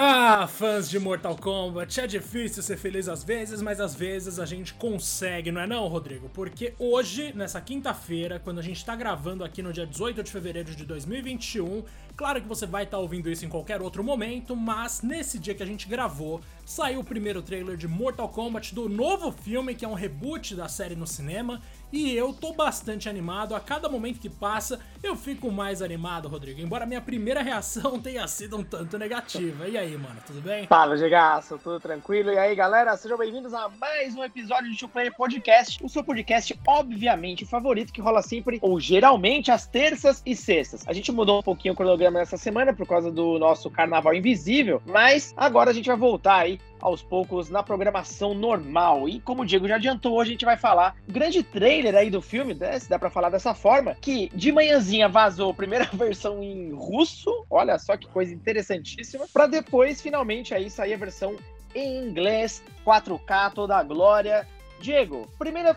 Ah, fãs de Mortal Kombat, é difícil ser feliz às vezes, mas às vezes a gente consegue, não é não, Rodrigo? Porque hoje, nessa quinta-feira, quando a gente tá gravando aqui no dia 18 de fevereiro de 2021, claro que você vai estar tá ouvindo isso em qualquer outro momento, mas nesse dia que a gente gravou, saiu o primeiro trailer de Mortal Kombat do novo filme, que é um reboot da série no cinema, e eu tô bastante animado. A cada momento que passa, eu fico mais animado, Rodrigo. Embora minha primeira reação tenha sido um tanto negativa. E aí, mano, tudo bem? Fala, Gigaço, tudo tranquilo? E aí, galera, sejam bem-vindos a mais um episódio de Two Player Podcast. O seu podcast, obviamente, favorito, que rola sempre, ou geralmente, às terças e sextas. A gente mudou um pouquinho o cronograma nessa semana por causa do nosso Carnaval Invisível, mas agora a gente vai voltar aí aos poucos na programação normal. E como o Diego já adiantou, hoje a gente vai falar grande trailer aí do filme, né, se dá para falar dessa forma, que de manhãzinha vazou a primeira versão em russo, olha só que coisa interessantíssima, para depois finalmente aí sair a versão em inglês, 4K, toda a glória. Diego, primeira,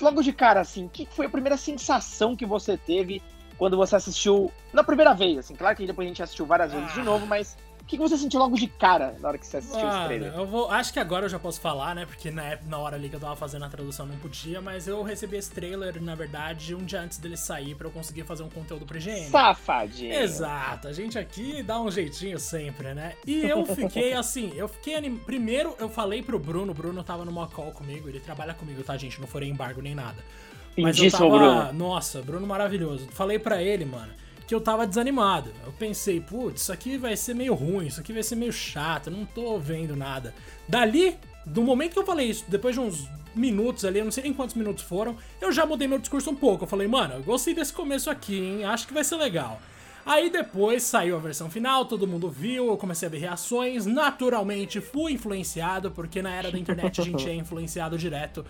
logo de cara assim, o que foi a primeira sensação que você teve quando você assistiu na primeira vez? Assim, claro que depois a gente assistiu várias vezes ah. de novo, mas o que, você sentiu logo de cara na hora que você assistiu Mano, esse trailer? Eu vou, acho que agora eu já posso falar, né? Porque na, na hora ali que eu tava fazendo a tradução não podia, mas eu recebi esse trailer, na verdade, um dia antes dele sair para eu conseguir fazer um conteúdo pro IGN. Safadinho! Exato, a gente aqui dá um jeitinho sempre, né? E eu fiquei assim, eu fiquei anim... Primeiro eu falei pro Bruno, o Bruno tava numa call comigo, ele trabalha comigo, tá, gente? Não foi embargo nem nada. Mas eu tava... Bruno. Nossa, Bruno maravilhoso. Falei para ele, mano que eu tava desanimado. Eu pensei, putz, isso aqui vai ser meio ruim, isso aqui vai ser meio chato, não tô vendo nada. Dali, do momento que eu falei isso, depois de uns minutos ali, eu não sei nem quantos minutos foram, eu já mudei meu discurso um pouco. Eu falei, mano, eu gostei desse começo aqui, hein? Acho que vai ser legal. Aí depois saiu a versão final, todo mundo viu, eu comecei a ver reações. Naturalmente fui influenciado, porque na era da internet a gente é influenciado direto.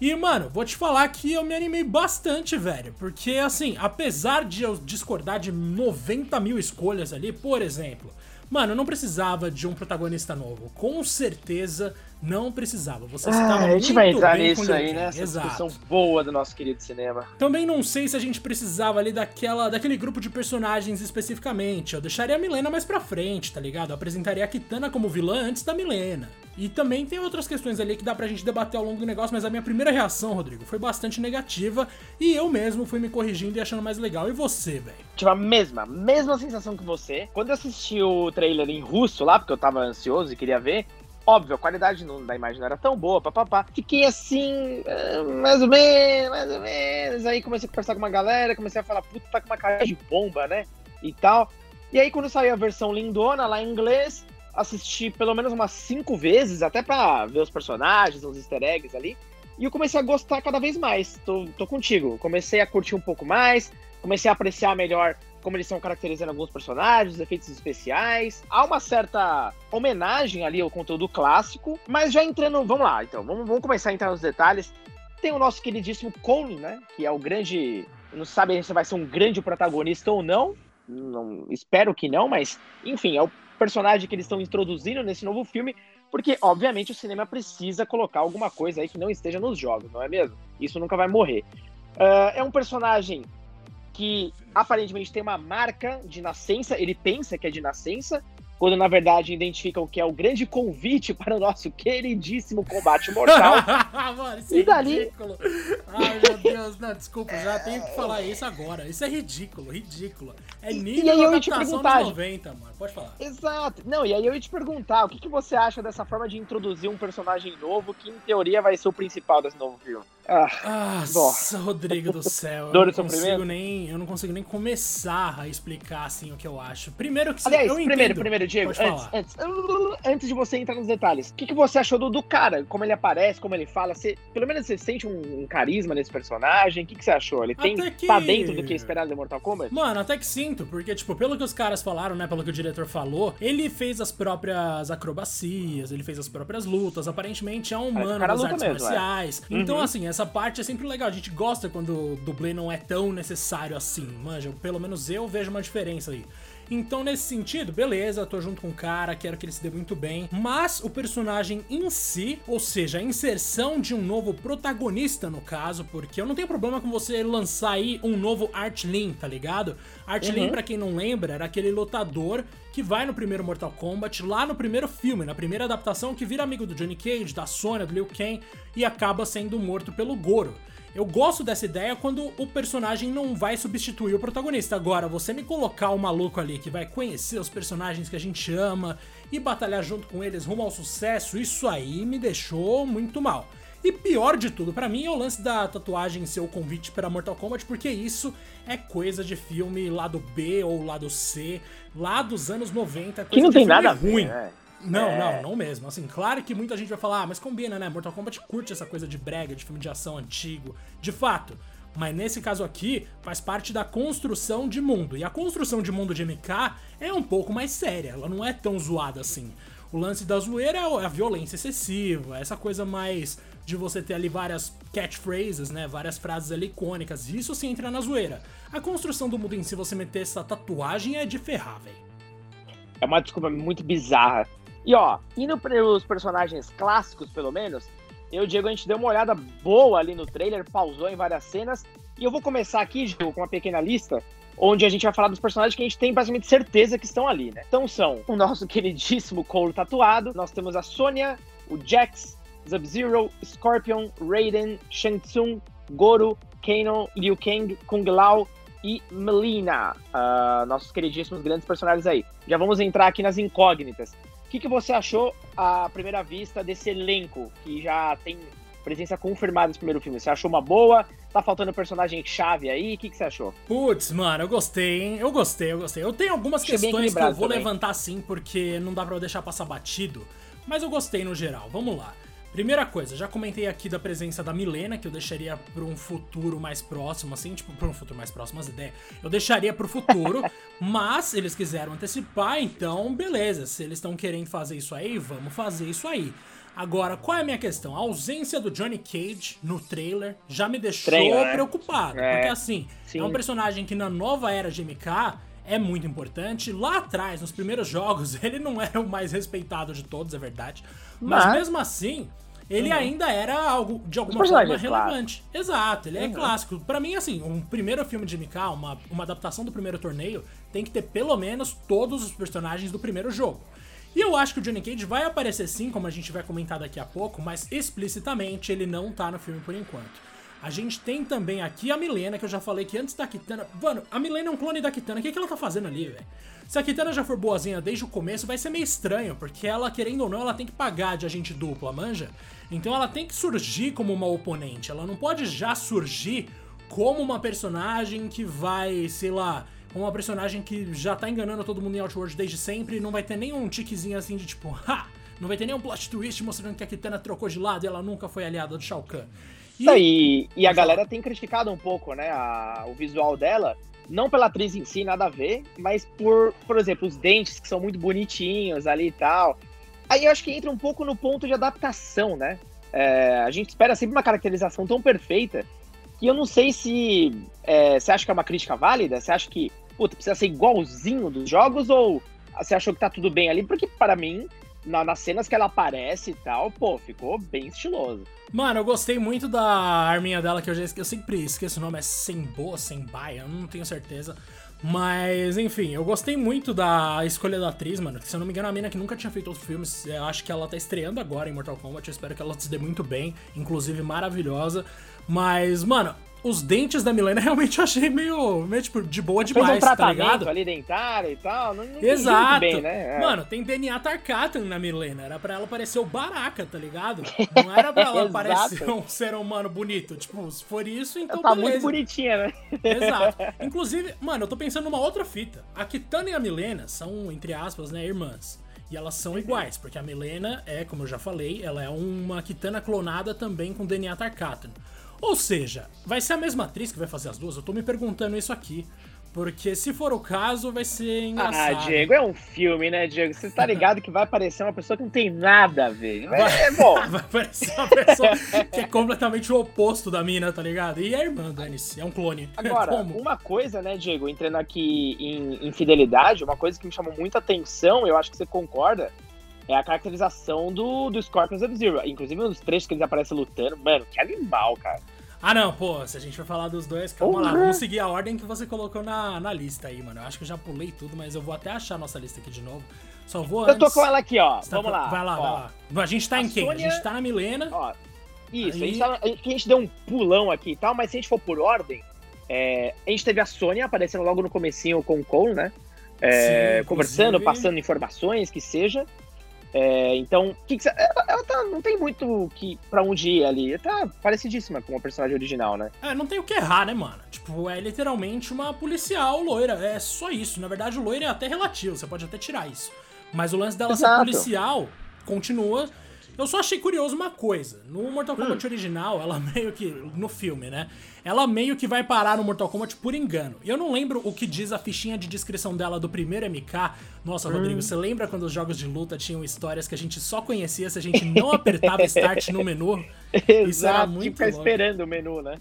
E, mano, vou te falar que eu me animei bastante, velho. Porque, assim, apesar de eu discordar de 90 mil escolhas ali, por exemplo, mano, eu não precisava de um protagonista novo. Com certeza não precisava. Você estava ah, A gente vai entrar nisso aí, né? Essa Exato. discussão boa do nosso querido cinema. Também não sei se a gente precisava ali daquela, daquele grupo de personagens especificamente. Eu deixaria a Milena mais pra frente, tá ligado? Eu apresentaria a Kitana como vilã antes da Milena. E também tem outras questões ali que dá pra gente debater ao longo do negócio, mas a minha primeira reação, Rodrigo, foi bastante negativa e eu mesmo fui me corrigindo e achando mais legal. E você, velho? Tive a mesma, mesma sensação que você. Quando eu assisti o trailer em russo lá, porque eu tava ansioso e queria ver, Óbvio, a qualidade da imagem não era tão boa, papapá. Fiquei assim, eh, mais ou menos, mais ou menos. Aí comecei a conversar com uma galera, comecei a falar, puta, tá com uma cara de bomba, né? E tal. E aí, quando saiu a versão lindona lá em inglês, assisti pelo menos umas cinco vezes, até pra ver os personagens, os easter eggs ali. E eu comecei a gostar cada vez mais. Tô, tô contigo. Comecei a curtir um pouco mais, comecei a apreciar melhor como eles estão caracterizando alguns personagens, efeitos especiais. Há uma certa homenagem ali ao conteúdo clássico, mas já entrando, vamos lá, então, vamos, vamos começar a entrar nos detalhes. Tem o nosso queridíssimo Cole, né, que é o grande, não sabe se vai ser um grande protagonista ou não, não espero que não, mas enfim, é o personagem que eles estão introduzindo nesse novo filme, porque obviamente o cinema precisa colocar alguma coisa aí que não esteja nos jogos, não é mesmo? Isso nunca vai morrer. Uh, é um personagem que aparentemente tem uma marca de nascença, ele pensa que é de nascença, quando na verdade identificam que é o grande convite para o nosso queridíssimo combate mortal. Mano, isso e é dali... ridículo. Ai, meu Deus, não, desculpa, já tenho que falar isso agora. Isso é ridículo, ridículo. É nível e aí eu ia te perguntar, 90, mano. Pode falar. Exato. Não, e aí eu ia te perguntar, o que, que você acha dessa forma de introduzir um personagem novo que, em teoria, vai ser o principal desse novo filme? Ah, Nossa, Rodrigo do céu. eu, não consigo nem, eu não consigo nem começar a explicar assim o que eu acho. Primeiro que Aliás, eu primeiro, entendo. primeiro, Diego, antes, antes, antes, de você entrar nos detalhes, o que, que você achou do, do cara? Como ele aparece, como ele fala? Você, pelo menos você sente um, um carisma nesse personagem? O que, que você achou? Ele tem, que... tá dentro do que é esperado de Mortal Kombat? Mano, até que sinto, porque, tipo, pelo que os caras falaram, né? Pelo que o diretor falou, ele fez as próprias acrobacias, ele fez as próprias lutas. Aparentemente é um humano das artes mesmo, é. marciais. É. Então, uhum. assim, essa parte é sempre legal. A gente gosta quando o dublê não é tão necessário assim, manja. Pelo menos eu vejo uma diferença aí. Então, nesse sentido, beleza, tô junto com o cara, quero que ele se dê muito bem. Mas o personagem em si, ou seja, a inserção de um novo protagonista no caso, porque eu não tenho problema com você lançar aí um novo Art Lin, tá ligado? Art uhum. Lin, pra quem não lembra, era aquele lutador que vai no primeiro Mortal Kombat, lá no primeiro filme, na primeira adaptação, que vira amigo do Johnny Cage, da Sonya, do Liu Kang e acaba sendo morto pelo Goro. Eu gosto dessa ideia quando o personagem não vai substituir o protagonista. Agora, você me colocar o um maluco ali que vai conhecer os personagens que a gente ama e batalhar junto com eles rumo ao sucesso, isso aí me deixou muito mal. E pior de tudo, para mim, é o lance da tatuagem ser o convite para Mortal Kombat, porque isso é coisa de filme lado B ou lado C, lá dos anos 90. que não tem nada ruim. Né? Não, é... não, não mesmo. Assim, claro que muita gente vai falar, ah, mas combina, né? Mortal Kombat curte essa coisa de brega, de filme de ação antigo. De fato. Mas nesse caso aqui, faz parte da construção de mundo. E a construção de mundo de MK é um pouco mais séria, ela não é tão zoada assim. O lance da zoeira é a violência excessiva, essa coisa mais de você ter ali várias catchphrases, né? Várias frases ali icônicas. Isso sim entra na zoeira. A construção do mundo em si, você meter essa tatuagem é de ferrar, velho. É uma desculpa muito bizarra. E ó, indo para os personagens clássicos, pelo menos, eu e o Diego, a gente deu uma olhada boa ali no trailer, pausou em várias cenas. E eu vou começar aqui, Diego, com uma pequena lista, onde a gente vai falar dos personagens que a gente tem basicamente certeza que estão ali, né? Então são o nosso queridíssimo Cole tatuado, nós temos a Sonya, o Jax, Sub-Zero, Scorpion, Raiden, Shang Tsung, Goro, Kano, Liu Kang, Kung Lao e Melina. Uh, nossos queridíssimos grandes personagens aí. Já vamos entrar aqui nas incógnitas. O que, que você achou à primeira vista desse elenco que já tem presença confirmada nesse primeiro filme? Você achou uma boa? Tá faltando personagem chave aí? O que, que você achou? Putz, mano, eu gostei, hein? Eu gostei, eu gostei. Eu tenho algumas Achei questões que eu vou também. levantar sim, porque não dá pra eu deixar passar batido. Mas eu gostei no geral. Vamos lá. Primeira coisa, já comentei aqui da presença da Milena, que eu deixaria para um futuro mais próximo, assim, tipo, para um futuro mais próximo, as ideias. Eu deixaria para o futuro, mas eles quiseram antecipar, então beleza. Se eles estão querendo fazer isso aí, vamos fazer isso aí. Agora, qual é a minha questão? A ausência do Johnny Cage no trailer já me deixou trailer, né? preocupado. É, porque assim, sim. é um personagem que na nova era de MK é muito importante. Lá atrás, nos primeiros jogos, ele não era o mais respeitado de todos, é verdade. Mas, Mas mesmo assim, ele uhum. ainda era algo de alguma forma relevante. Exato, ele é uhum. clássico. Para mim, assim, um primeiro filme de MK, uma, uma adaptação do primeiro torneio, tem que ter pelo menos todos os personagens do primeiro jogo. E eu acho que o Johnny Cage vai aparecer sim, como a gente vai comentar daqui a pouco, mas explicitamente ele não tá no filme por enquanto. A gente tem também aqui a Milena, que eu já falei que antes da Kitana. Mano, a Milena é um clone da Kitana. O que, que ela tá fazendo ali, velho? Se a Kitana já for boazinha desde o começo, vai ser meio estranho, porque ela, querendo ou não, ela tem que pagar de agente dupla, manja? Então ela tem que surgir como uma oponente. Ela não pode já surgir como uma personagem que vai, sei lá, uma personagem que já tá enganando todo mundo em Outworld desde sempre e não vai ter nenhum tiquezinho assim de tipo, ha! Não vai ter nenhum plot twist mostrando que a Kitana trocou de lado e ela nunca foi aliada do Shao Kahn. E, e, a galera tem criticado um pouco, né, a, o visual dela, não pela atriz em si, nada a ver, mas por, por exemplo, os dentes que são muito bonitinhos ali e tal. Aí eu acho que entra um pouco no ponto de adaptação, né? É, a gente espera sempre uma caracterização tão perfeita que eu não sei se é, você acha que é uma crítica válida, você acha que puta, precisa ser igualzinho dos jogos ou você achou que tá tudo bem ali? Porque para mim, na, nas cenas que ela aparece e tal, pô, ficou bem estiloso. Mano, eu gostei muito da arminha dela, que eu já esqueci, eu sempre esqueço o nome, é Sembo, Sembai, eu não tenho certeza. Mas, enfim, eu gostei muito da escolha da atriz, mano. Se eu não me engano, a mina que nunca tinha feito outros filmes, eu acho que ela tá estreando agora em Mortal Kombat. Eu espero que ela se dê muito bem, inclusive maravilhosa. Mas, mano, os dentes da Milena realmente eu achei meio, meio tipo, de boa demais, Fez um tá tratamento tá ligado? ali dentário e tal, não, não Exato. bem, né? É. Mano, tem DNA Tarkatan na Milena, era pra ela parecer o Baraka, tá ligado? Não era pra ela parecer um ser humano bonito, tipo, se for isso, então Tá beleza. muito bonitinha, né? Exato. Inclusive, mano, eu tô pensando numa outra fita. A Kitana e a Milena são, entre aspas, né, irmãs. E elas são iguais, porque a Milena é, como eu já falei, ela é uma Kitana clonada também com DNA Tarkatan. Ou seja, vai ser a mesma atriz que vai fazer as duas? Eu tô me perguntando isso aqui. Porque se for o caso, vai ser engraçado. Ah, Diego, é um filme, né, Diego? Você tá ligado que vai aparecer uma pessoa que não tem nada a ver. Vai, é bom. vai aparecer uma pessoa que é completamente o oposto da mina, tá ligado? E é irmã, Dani-se, é um clone. Agora, Como? uma coisa, né, Diego, entrando aqui em, em fidelidade, uma coisa que me chamou muita atenção, eu acho que você concorda, é a caracterização do, do Scorpion Sub-Zero. Inclusive, nos trechos que eles aparecem lutando, mano, que animal, cara. Ah, não, pô, se a gente for falar dos dois, calma uhum. lá, vamos seguir a ordem que você colocou na, na lista aí, mano. Eu acho que eu já pulei tudo, mas eu vou até achar a nossa lista aqui de novo. Só vou antes... Eu tô com ela aqui, ó. Tá vamos lá. Vai lá, ó. vai lá. A gente tá a em quem? Sônia... A gente tá na Milena. Ó, isso, aí... a, gente tá, a, gente deu um pulão aqui e tal, mas se a gente for por ordem, é, a gente teve a Sônia aparecendo logo no comecinho com o Cole, né? É, Sim, conversando, passando informações, que seja. É, então, que que ela, ela tá, não tem muito que para onde ir ali. Ela tá parecidíssima com a personagem original, né? É, não tem o que errar, né, mano? Tipo, é literalmente uma policial loira. É só isso. Na verdade, o loiro é até relativo, você pode até tirar isso. Mas o lance dela Exato. ser policial continua eu só achei curioso uma coisa. No Mortal Kombat hum. original, ela meio que. No filme, né? Ela meio que vai parar no Mortal Kombat por engano. E eu não lembro o que diz a fichinha de descrição dela do primeiro MK. Nossa, hum. Rodrigo, você lembra quando os jogos de luta tinham histórias que a gente só conhecia se a gente não apertava Start no menu? Isso era muito ficar esperando o menu, né?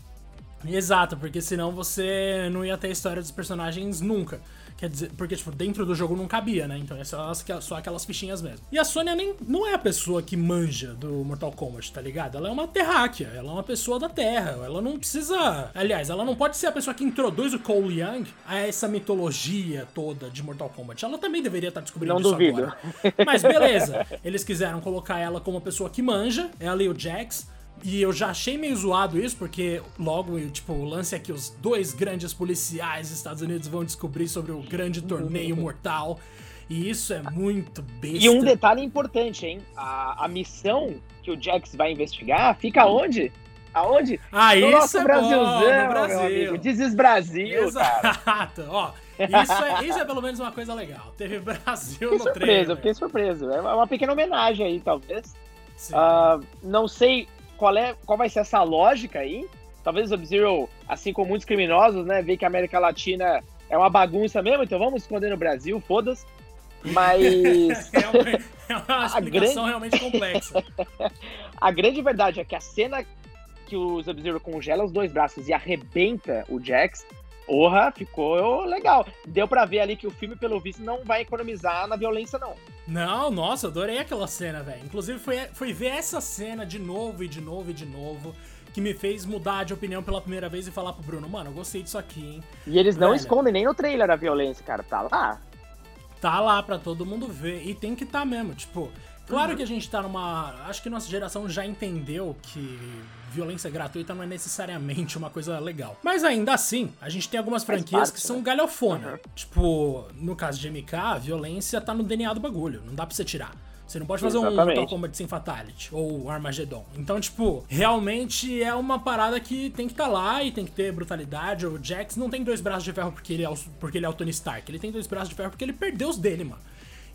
Exato, porque senão você não ia ter a história dos personagens nunca. Quer dizer, porque, tipo, dentro do jogo não cabia, né? Então é só, só aquelas fichinhas mesmo. E a Sônia nem, não é a pessoa que manja do Mortal Kombat, tá ligado? Ela é uma terráquea, ela é uma pessoa da Terra. Ela não precisa. Aliás, ela não pode ser a pessoa que introduz o Cole Young a essa mitologia toda de Mortal Kombat. Ela também deveria estar descobrindo não isso duvido. agora. Mas beleza, eles quiseram colocar ela como uma pessoa que manja, ela e o Jax. E eu já achei meio zoado isso, porque logo, tipo, o lance é que os dois grandes policiais dos Estados Unidos vão descobrir sobre o grande torneio mortal. E isso é muito besta. E um detalhe importante, hein? A, a missão que o Jax vai investigar fica onde? Aonde? Ah, no isso é Brasilzão, bom, no Brasil. amigo. Dizes Brasil, Exato. Ó, isso é, isso é pelo menos uma coisa legal. Teve Brasil fiquei no surpreso, trailer. Fiquei surpreso. É uma pequena homenagem aí, talvez. Uh, não sei qual, é, qual vai ser essa lógica aí. Talvez o Sub-Zero, assim como muitos criminosos, né, vê que a América Latina é uma bagunça mesmo, então vamos esconder no Brasil, foda-se. Mas. é, uma, é uma explicação grande... realmente complexa. a grande verdade é que a cena que o Sub-Zero congela os dois braços e arrebenta o Jax Porra, ficou legal. Deu para ver ali que o filme, pelo visto, não vai economizar na violência, não. Não, nossa, adorei aquela cena, velho. Inclusive, foi, foi ver essa cena de novo e de novo e de novo que me fez mudar de opinião pela primeira vez e falar pro Bruno, mano, eu gostei disso aqui, hein? E eles não Velho, escondem nem no trailer a violência, cara. Tá lá. Tá lá pra todo mundo ver. E tem que tá mesmo, tipo. Claro que a gente tá numa. Acho que nossa geração já entendeu que violência gratuita não é necessariamente uma coisa legal. Mas ainda assim, a gente tem algumas franquias que são né? galhofona. Uhum. Tipo, no caso de MK, a violência tá no DNA do bagulho, não dá pra você tirar. Você não pode fazer Exatamente. um Mortal Kombat sem Fatality ou Armageddon. Então, tipo, realmente é uma parada que tem que estar tá lá e tem que ter brutalidade. O Jax não tem dois braços de ferro porque ele, é o, porque ele é o Tony Stark. Ele tem dois braços de ferro porque ele perdeu os dele, mano.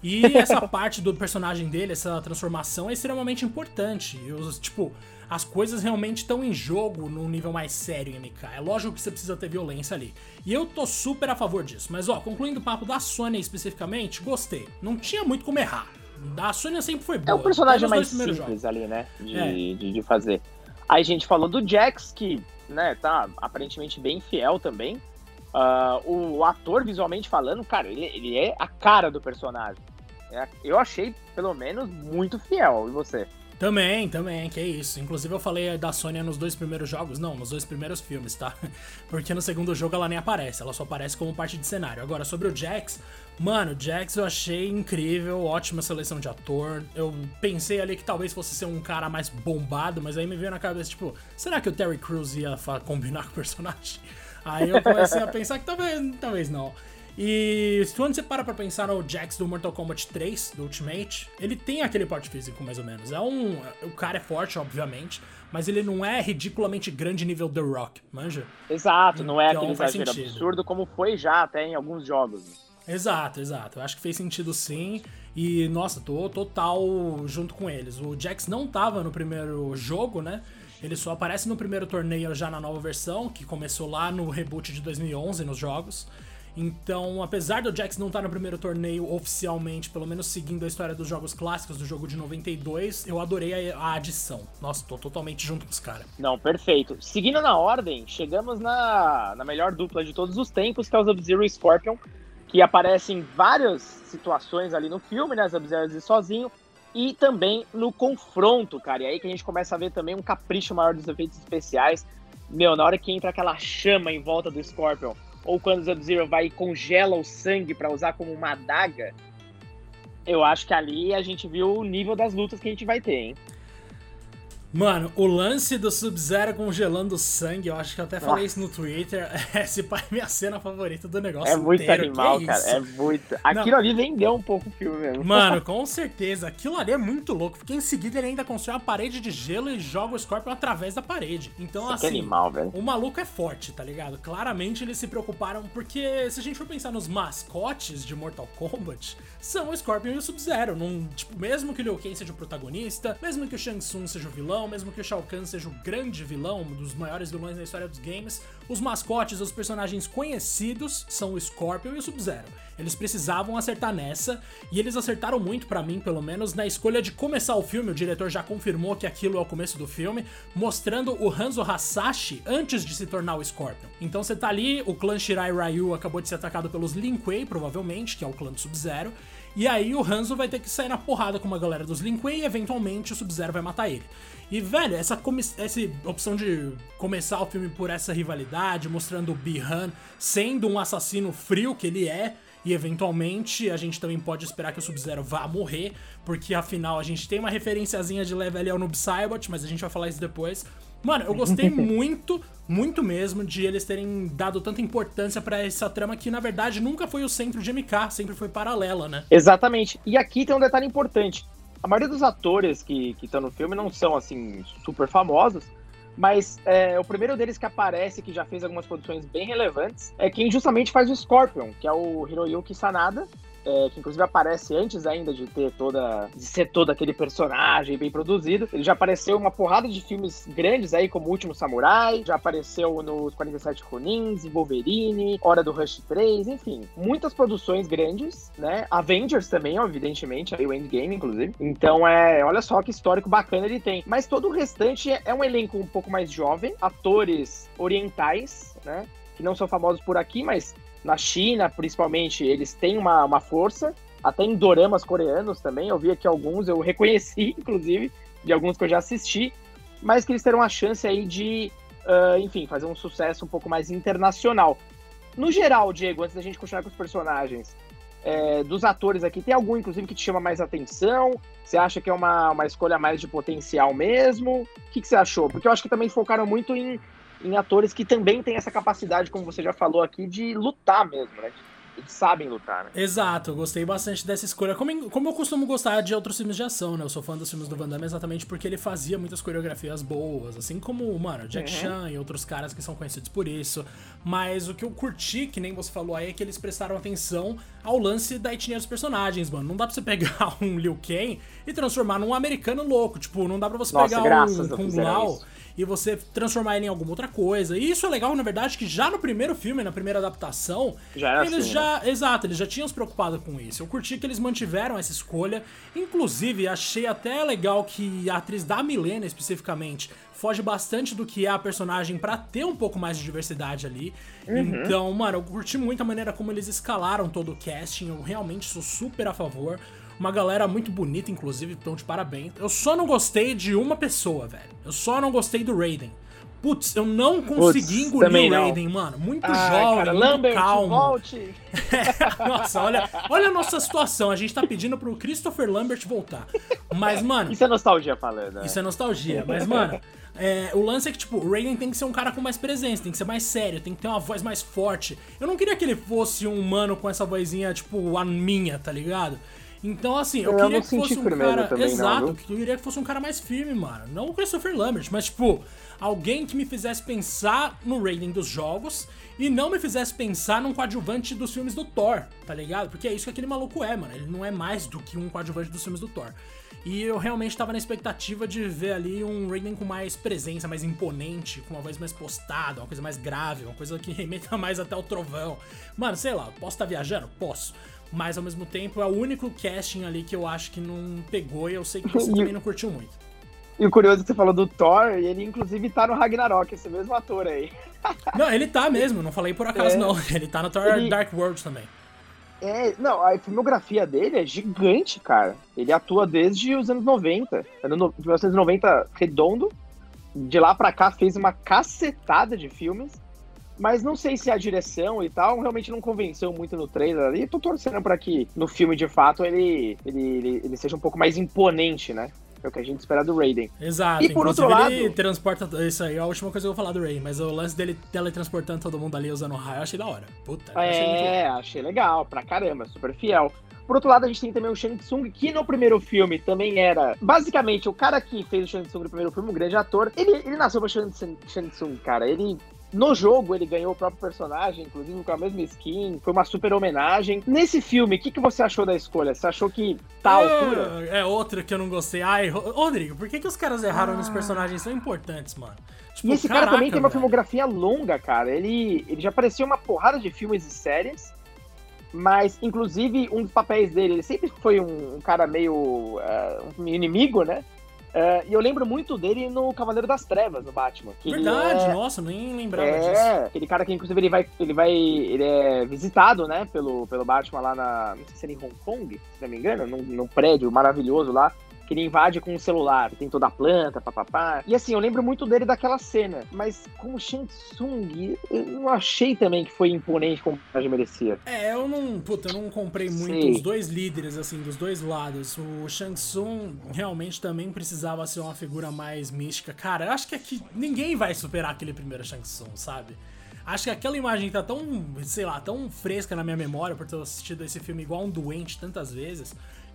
E essa parte do personagem dele, essa transformação é extremamente importante. E os, tipo, as coisas realmente estão em jogo num nível mais sério em MK. É lógico que você precisa ter violência ali. E eu tô super a favor disso. Mas ó, concluindo o papo da Sony especificamente, gostei. Não tinha muito como errar. A Sony sempre foi boa. É um personagem mais simples jogos. ali, né? De, é. de, de, fazer. Aí a gente falou do Jax, que né, tá aparentemente bem fiel também. Uh, o ator, visualmente falando, cara, ele, ele é a cara do personagem. É, eu achei, pelo menos, muito fiel. E você? Também, também, que é isso. Inclusive eu falei da Sônia nos dois primeiros jogos, não, nos dois primeiros filmes, tá? Porque no segundo jogo ela nem aparece, ela só aparece como parte de cenário. Agora, sobre o Jax, mano, Jax eu achei incrível, ótima seleção de ator. Eu pensei ali que talvez fosse ser um cara mais bombado, mas aí me veio na cabeça, tipo, será que o Terry Crews ia combinar com o personagem? Aí eu comecei a pensar que talvez, talvez não. E quando você para pra pensar no Jax do Mortal Kombat 3, do Ultimate, ele tem aquele porte físico, mais ou menos. É um. O cara é forte, obviamente, mas ele não é ridiculamente grande nível The Rock, manja? Exato, não é então, aquele exagero sentido. absurdo como foi já até em alguns jogos. Exato, exato. Eu acho que fez sentido sim. E, nossa, tô total junto com eles. O Jax não tava no primeiro jogo, né? Ele só aparece no primeiro torneio já na nova versão, que começou lá no reboot de 2011 nos jogos. Então, apesar do Jax não estar no primeiro torneio oficialmente, pelo menos seguindo a história dos jogos clássicos do jogo de 92, eu adorei a, a adição. Nossa, tô totalmente junto com os caras. Não, perfeito. Seguindo na ordem, chegamos na, na melhor dupla de todos os tempos, que é o Sub-Zero e Scorpion, que aparecem em várias situações ali no filme, né? Sub-Zero sozinho, e também no confronto, cara. E aí que a gente começa a ver também um capricho maior dos efeitos especiais. Meu, na hora que entra aquela chama em volta do Scorpion, ou quando o Sub-Zero vai e congela o sangue para usar como uma adaga, eu acho que ali a gente viu o nível das lutas que a gente vai ter, hein? Mano, o lance do Sub-Zero congelando sangue, eu acho que eu até falei Nossa. isso no Twitter. Esse pai é minha cena favorita do negócio. É muito inteiro. animal, é cara. É muito. Aquilo Não. ali vendeu um pouco o filme mesmo. Mano, com certeza. Aquilo ali é muito louco. Porque em seguida ele ainda constrói uma parede de gelo e joga o Scorpion através da parede. Então, Isso assim. É animal, velho. O maluco é forte, tá ligado? Claramente eles se preocuparam. Porque se a gente for pensar nos mascotes de Mortal Kombat, são o Scorpion e o Sub-Zero. Tipo, mesmo que o Liu Kang seja o protagonista, mesmo que o Shang Tsung seja o vilão vilão, mesmo que o Shao Kahn seja o grande vilão, um dos maiores vilões da história dos games, os mascotes, os personagens conhecidos são o Scorpion e o Sub-Zero. Eles precisavam acertar nessa, e eles acertaram muito para mim, pelo menos, na escolha de começar o filme. O diretor já confirmou que aquilo é o começo do filme, mostrando o Hanzo Hasashi antes de se tornar o Scorpion. Então você tá ali, o clã Shirai Ryu acabou de ser atacado pelos Lin Kuei, provavelmente, que é o clã do Sub-Zero, e aí o Hanzo vai ter que sair na porrada com uma galera dos Lin Kuei e eventualmente o Sub-Zero vai matar ele. E, velho, essa, essa opção de começar o filme por essa rivalidade, mostrando o Bihan sendo um assassino frio que ele é, e eventualmente a gente também pode esperar que o Sub-Zero vá morrer, porque afinal a gente tem uma referenciazinha de level ao Noob Saibot, mas a gente vai falar isso depois. Mano, eu gostei muito, muito mesmo de eles terem dado tanta importância para essa trama que na verdade nunca foi o centro de MK, sempre foi paralela, né? Exatamente. E aqui tem um detalhe importante a maioria dos atores que estão no filme não são, assim, super famosos, mas é, o primeiro deles que aparece, que já fez algumas produções bem relevantes, é quem justamente faz o Scorpion, que é o Hiroyuki Sanada, é, que inclusive aparece antes ainda de ter toda. de ser todo aquele personagem bem produzido. Ele já apareceu em uma porrada de filmes grandes aí, como O Último Samurai, já apareceu nos 47 Ronins, Wolverine, Hora do Rush 3, enfim, muitas produções grandes, né? Avengers também, evidentemente, aí o Endgame, inclusive. Então é, olha só que histórico bacana ele tem. Mas todo o restante é um elenco um pouco mais jovem, atores orientais, né? Que não são famosos por aqui, mas na China, principalmente, eles têm uma, uma força, até em doramas coreanos também. Eu vi aqui alguns, eu reconheci, inclusive, de alguns que eu já assisti, mas que eles terão a chance aí de, uh, enfim, fazer um sucesso um pouco mais internacional. No geral, Diego, antes da gente continuar com os personagens, é, dos atores aqui, tem algum, inclusive, que te chama mais atenção? Você acha que é uma, uma escolha mais de potencial mesmo? O que, que você achou? Porque eu acho que também focaram muito em em atores que também têm essa capacidade, como você já falou aqui, de lutar mesmo, né? Eles sabem lutar, né? Exato, eu gostei bastante dessa escolha. Como, como eu costumo gostar de outros filmes de ação, né? Eu sou fã dos filmes do Van Damme exatamente porque ele fazia muitas coreografias boas, assim como, mano, Jack uhum. Chan e outros caras que são conhecidos por isso. Mas o que eu curti, que nem você falou aí, é que eles prestaram atenção ao lance da etnia dos personagens, mano. Não dá pra você pegar um Liu Kang e transformar num americano louco. Tipo, não dá pra você Nossa, pegar um Kung Lao e você transformar ele em alguma outra coisa. E isso é legal, na verdade, que já no primeiro filme, na primeira adaptação, já eles assim, já. Né? Exato, eles já tinham se preocupado com isso. Eu curti que eles mantiveram essa escolha. Inclusive, achei até legal que a atriz da Milena, especificamente, foge bastante do que é a personagem para ter um pouco mais de diversidade ali. Uhum. Então, mano, eu curti muito a maneira como eles escalaram todo o casting. Eu realmente sou super a favor. Uma galera muito bonita, inclusive, então de parabéns. Eu só não gostei de uma pessoa, velho. Eu só não gostei do Raiden. Putz, eu não consegui Puts, engolir o Raiden, mano. Muito jovem, cara, muito Lambert, calmo. Volte. nossa, olha, olha a nossa situação. A gente tá pedindo pro Christopher Lambert voltar. Mas, mano. Isso é nostalgia falando. Né? Isso é nostalgia. Mas, mano, é, o lance é que, tipo, o Raiden tem que ser um cara com mais presença, tem que ser mais sério, tem que ter uma voz mais forte. Eu não queria que ele fosse um humano com essa vozinha, tipo, a minha, tá ligado? Então, assim, eu, eu queria que fosse um cara. Também, Exato, não, eu queria que fosse um cara mais firme, mano. Não o Christopher Lambert, mas, tipo, alguém que me fizesse pensar no rating dos jogos e não me fizesse pensar num coadjuvante dos filmes do Thor, tá ligado? Porque é isso que aquele maluco é, mano. Ele não é mais do que um coadjuvante dos filmes do Thor. E eu realmente tava na expectativa de ver ali um Raiden com mais presença, mais imponente, com uma voz mais postada, uma coisa mais grave, uma coisa que remeta mais até o trovão. Mano, sei lá, posso estar tá viajando? Posso. Mas ao mesmo tempo é o único casting ali que eu acho que não pegou e eu sei que você também não curtiu muito. E o curioso é que você falou do Thor, e ele inclusive tá no Ragnarok, esse mesmo ator aí. não, ele tá mesmo, não falei por acaso é. não. Ele tá no Thor ele... Dark World também. É, não, a filmografia dele é gigante, cara. Ele atua desde os anos 90. Ano 1990 redondo. De lá pra cá fez uma cacetada de filmes. Mas não sei se a direção e tal realmente não convenceu muito no trailer ali. Tô torcendo para que no filme, de fato, ele, ele, ele, ele seja um pouco mais imponente, né? É o que a gente espera do Raiden. Exato. E por outro lado. Ele transporta. Isso aí é a última coisa que eu vou falar do Raiden. Mas o lance dele teletransportando todo mundo ali usando raio, eu achei da hora. Puta. É, achei, achei legal, pra caramba, super fiel. Por outro lado, a gente tem também o Shang Tsung, que no primeiro filme também era. Basicamente, o cara que fez o Shang Tsung no primeiro filme, o grande ator, ele, ele nasceu pra Shang, Shang Tsung, cara. Ele no jogo, ele ganhou o próprio personagem, inclusive com a mesma skin. Foi uma super homenagem. Nesse filme, o que, que você achou da escolha? Você achou que tá à é, altura? É outra que eu não gostei. Ai, Rodrigo, por que, que os caras erraram ah. nos personagens tão importantes, mano? Tipo, e esse caraca, cara também tem uma velho. filmografia longa, cara. Ele, ele já apareceu uma porrada de filmes e séries. Mas, inclusive, um dos papéis dele, ele sempre foi um, um cara meio. Uh, um inimigo, né? Uh, e eu lembro muito dele no Cavaleiro das Trevas, no Batman. Verdade, é... nossa, nem lembrava é, disso. É, aquele cara que inclusive ele vai, ele vai, ele é visitado, né, pelo, pelo Batman lá na, não sei se é em Hong Kong, se não me engano, num, num prédio maravilhoso lá que ele invade com um celular, tem toda a planta, papapá. E assim, eu lembro muito dele daquela cena, mas como Shang Tsung, eu não achei também que foi imponente como a merecia. É, eu não, puta, eu não comprei muito Sei. os dois líderes, assim, dos dois lados. O Shang Tsung realmente também precisava ser uma figura mais mística. Cara, eu acho que aqui ninguém vai superar aquele primeiro Shang Tsung, sabe? Acho que aquela imagem tá tão, sei lá, tão fresca na minha memória por ter assistido esse filme igual um doente tantas vezes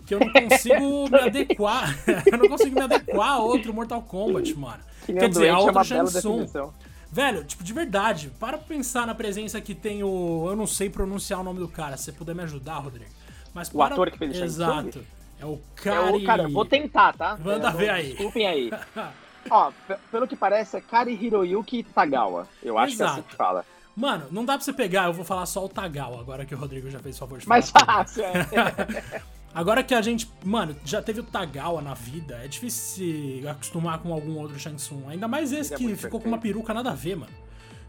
que eu não consigo me adequar. eu não consigo me adequar a outro Mortal Kombat, mano. Que Quer dizer, a outro Shang Tsung. Velho, tipo, de verdade, para pensar na presença que tem o. Eu não sei pronunciar o nome do cara, se você puder me ajudar, Rodrigo. Mas o para... ator que fez o Exato. É o Kari. É o, cara, vou tentar, tá? Manda ver aí. Desculpem aí. Ó, pelo que parece, é Kari Hiroyuki Tagawa. Eu acho Exato. que é assim que fala. Mano, não dá pra você pegar, eu vou falar só o Tagawa, agora que o Rodrigo já fez o favor de falar. Mais fácil, é. Agora que a gente, mano, já teve o Tagawa na vida, é difícil se acostumar com algum outro Shang Tsung. Ainda mais esse Ele é que é ficou perfeito. com uma peruca nada a ver, mano.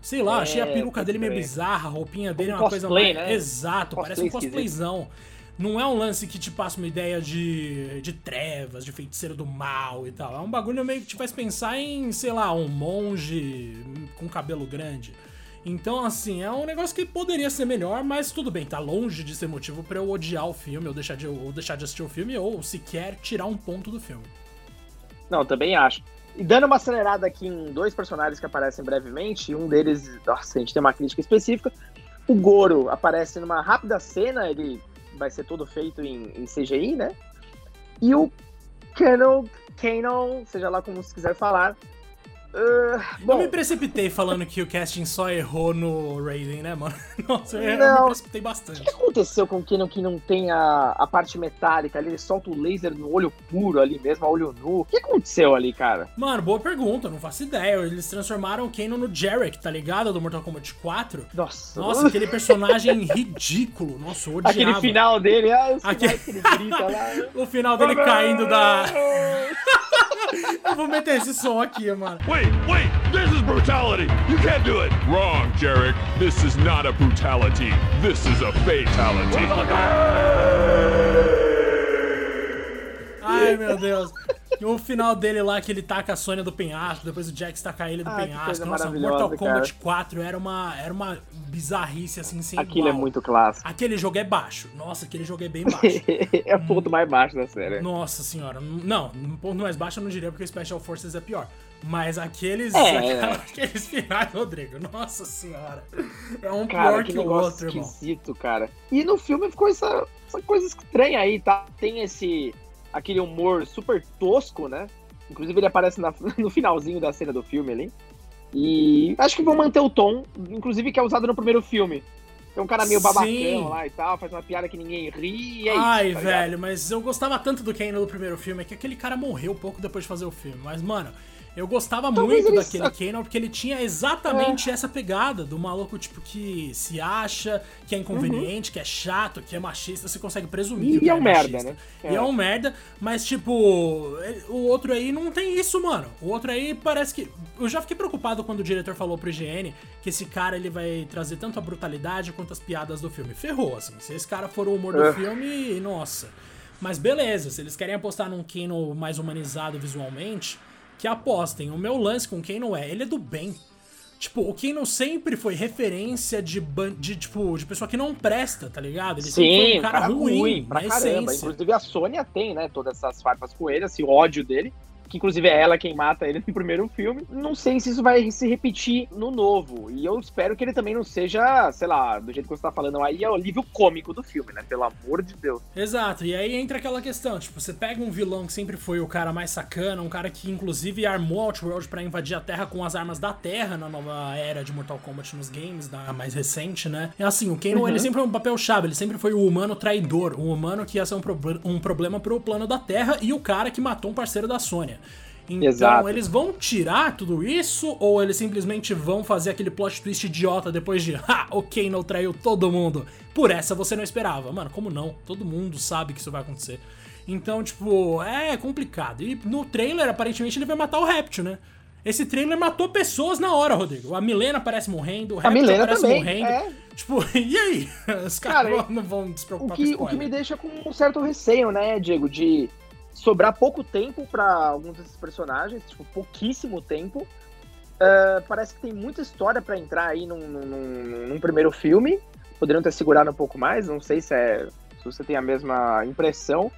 Sei lá, é, achei a peruca dele meio bizarra, a roupinha dele é uma coisa mais. Né? Exato, cosplay parece um cosplayzão. Não é um lance que te passa uma ideia de, de trevas, de feiticeiro do mal e tal. É um bagulho meio que te faz pensar em, sei lá, um monge com cabelo grande. Então, assim, é um negócio que poderia ser melhor, mas tudo bem, tá longe de ser motivo para eu odiar o filme, ou deixar, de, ou deixar de assistir o filme, ou sequer tirar um ponto do filme. Não, também acho. E dando uma acelerada aqui em dois personagens que aparecem brevemente, um deles, nossa, a gente tem uma crítica específica. O Goro aparece numa rápida cena, ele vai ser todo feito em, em CGI, né? E o Kano, Kano, seja lá como se quiser falar, Uh, eu me precipitei falando que o casting só errou no Raiden, né, mano? Nossa, eu, não. me precipitei bastante. O que aconteceu com o Kenan que não tem a, a parte metálica ali? Ele solta o laser no olho puro ali mesmo, a olho nu. O que aconteceu ali, cara? Mano, boa pergunta, não faço ideia. Eles transformaram o Kenan no Jarek, tá ligado? Do Mortal Kombat 4. Nossa. Nossa, aquele personagem ridículo. Nossa, eu odiava. Aquele final dele, ah, aquele... que ele grita lá. o final dele caindo da... Eu vou meter esse som aqui, mano. Wait, wait, this is brutality. You can't do it. Wrong, Jarek. This is not a brutality. This is a fatality. Ai, meu Deus. E o final dele lá, que ele taca a Sônia do penhasco, depois o Jax taca ele do ah, penhasco. Nossa, Mortal Kombat cara. 4 era uma, era uma bizarrice assim, sem Aquilo é igual. é muito clássico. Aquele jogo é baixo. Nossa, aquele jogo é bem baixo. é o ponto mais baixo da série. Nossa senhora. Não, ponto mais baixo eu não diria porque o Special Forces é pior. Mas aqueles, é, aqueles finais, Rodrigo, nossa senhora. É um cara, pior que, que o outro, esquisito, irmão. cara. E no filme ficou essa, essa coisa estranha aí, tá? Tem esse. aquele humor super tosco, né? Inclusive ele aparece na, no finalzinho da cena do filme ali. E acho que vão manter o tom, inclusive que é usado no primeiro filme. Tem um cara meio babacão lá e tal, faz uma piada que ninguém ri e é Ai, isso, tá velho, mas eu gostava tanto do Kane no primeiro filme, é que aquele cara morreu pouco depois de fazer o filme. Mas, mano, eu gostava Talvez muito daquele. Kanon porque ele tinha exatamente é. essa pegada do maluco, tipo, que se acha, que é inconveniente, uhum. que é chato, que é machista, você consegue presumir. E é um merda, né? É. E é um merda, mas, tipo, o outro aí não tem isso, mano. O outro aí parece que. Eu já fiquei preocupado quando o diretor falou pro IGN que esse cara ele vai trazer tanto a brutalidade quanto as piadas do filme. Ferrou, assim. Se esse cara for o humor do uh. filme, nossa. Mas beleza, se eles querem apostar num Kano mais humanizado visualmente que apostem. O meu lance com quem não é, ele é do bem. Tipo, o Kano sempre foi referência de, de, tipo, de pessoa que não presta, tá ligado? Ele Sim, foi um cara, cara ruim, ruim pra caramba. Essência. Inclusive a Sônia tem, né, todas essas farpas com ele, esse ódio dele que inclusive é ela quem mata ele no primeiro filme. Não sei se isso vai se repetir no novo. E eu espero que ele também não seja, sei lá, do jeito que você tá falando aí, é o nível cômico do filme, né? Pelo amor de Deus. Exato. E aí entra aquela questão, tipo, você pega um vilão que sempre foi o cara mais sacana, um cara que inclusive armou Outworld para invadir a Terra com as armas da Terra na nova era de Mortal Kombat nos games, da mais recente, né? É assim, o Kano, uhum. ele sempre foi um papel-chave, ele sempre foi o humano traidor, o humano que ia ser um, pro um problema pro plano da Terra e o cara que matou um parceiro da Sônia. Então, Exato. eles vão tirar tudo isso ou eles simplesmente vão fazer aquele plot twist idiota depois de, ha, o Kano traiu todo mundo? Por essa você não esperava. Mano, como não? Todo mundo sabe que isso vai acontecer. Então, tipo, é complicado. E no trailer, aparentemente, ele vai matar o Réptil, né? Esse trailer matou pessoas na hora, Rodrigo. A Milena parece morrendo, o Réptil aparece também, morrendo. É. Tipo, e aí? Os caras Cara, não vão se preocupar o que, com O que me deixa com um certo receio, né, Diego, de sobrar pouco tempo para alguns desses personagens, tipo, pouquíssimo tempo. Uh, parece que tem muita história para entrar aí num, num, num, primeiro filme. Poderiam ter segurado um pouco mais, não sei se, é, se você tem a mesma impressão.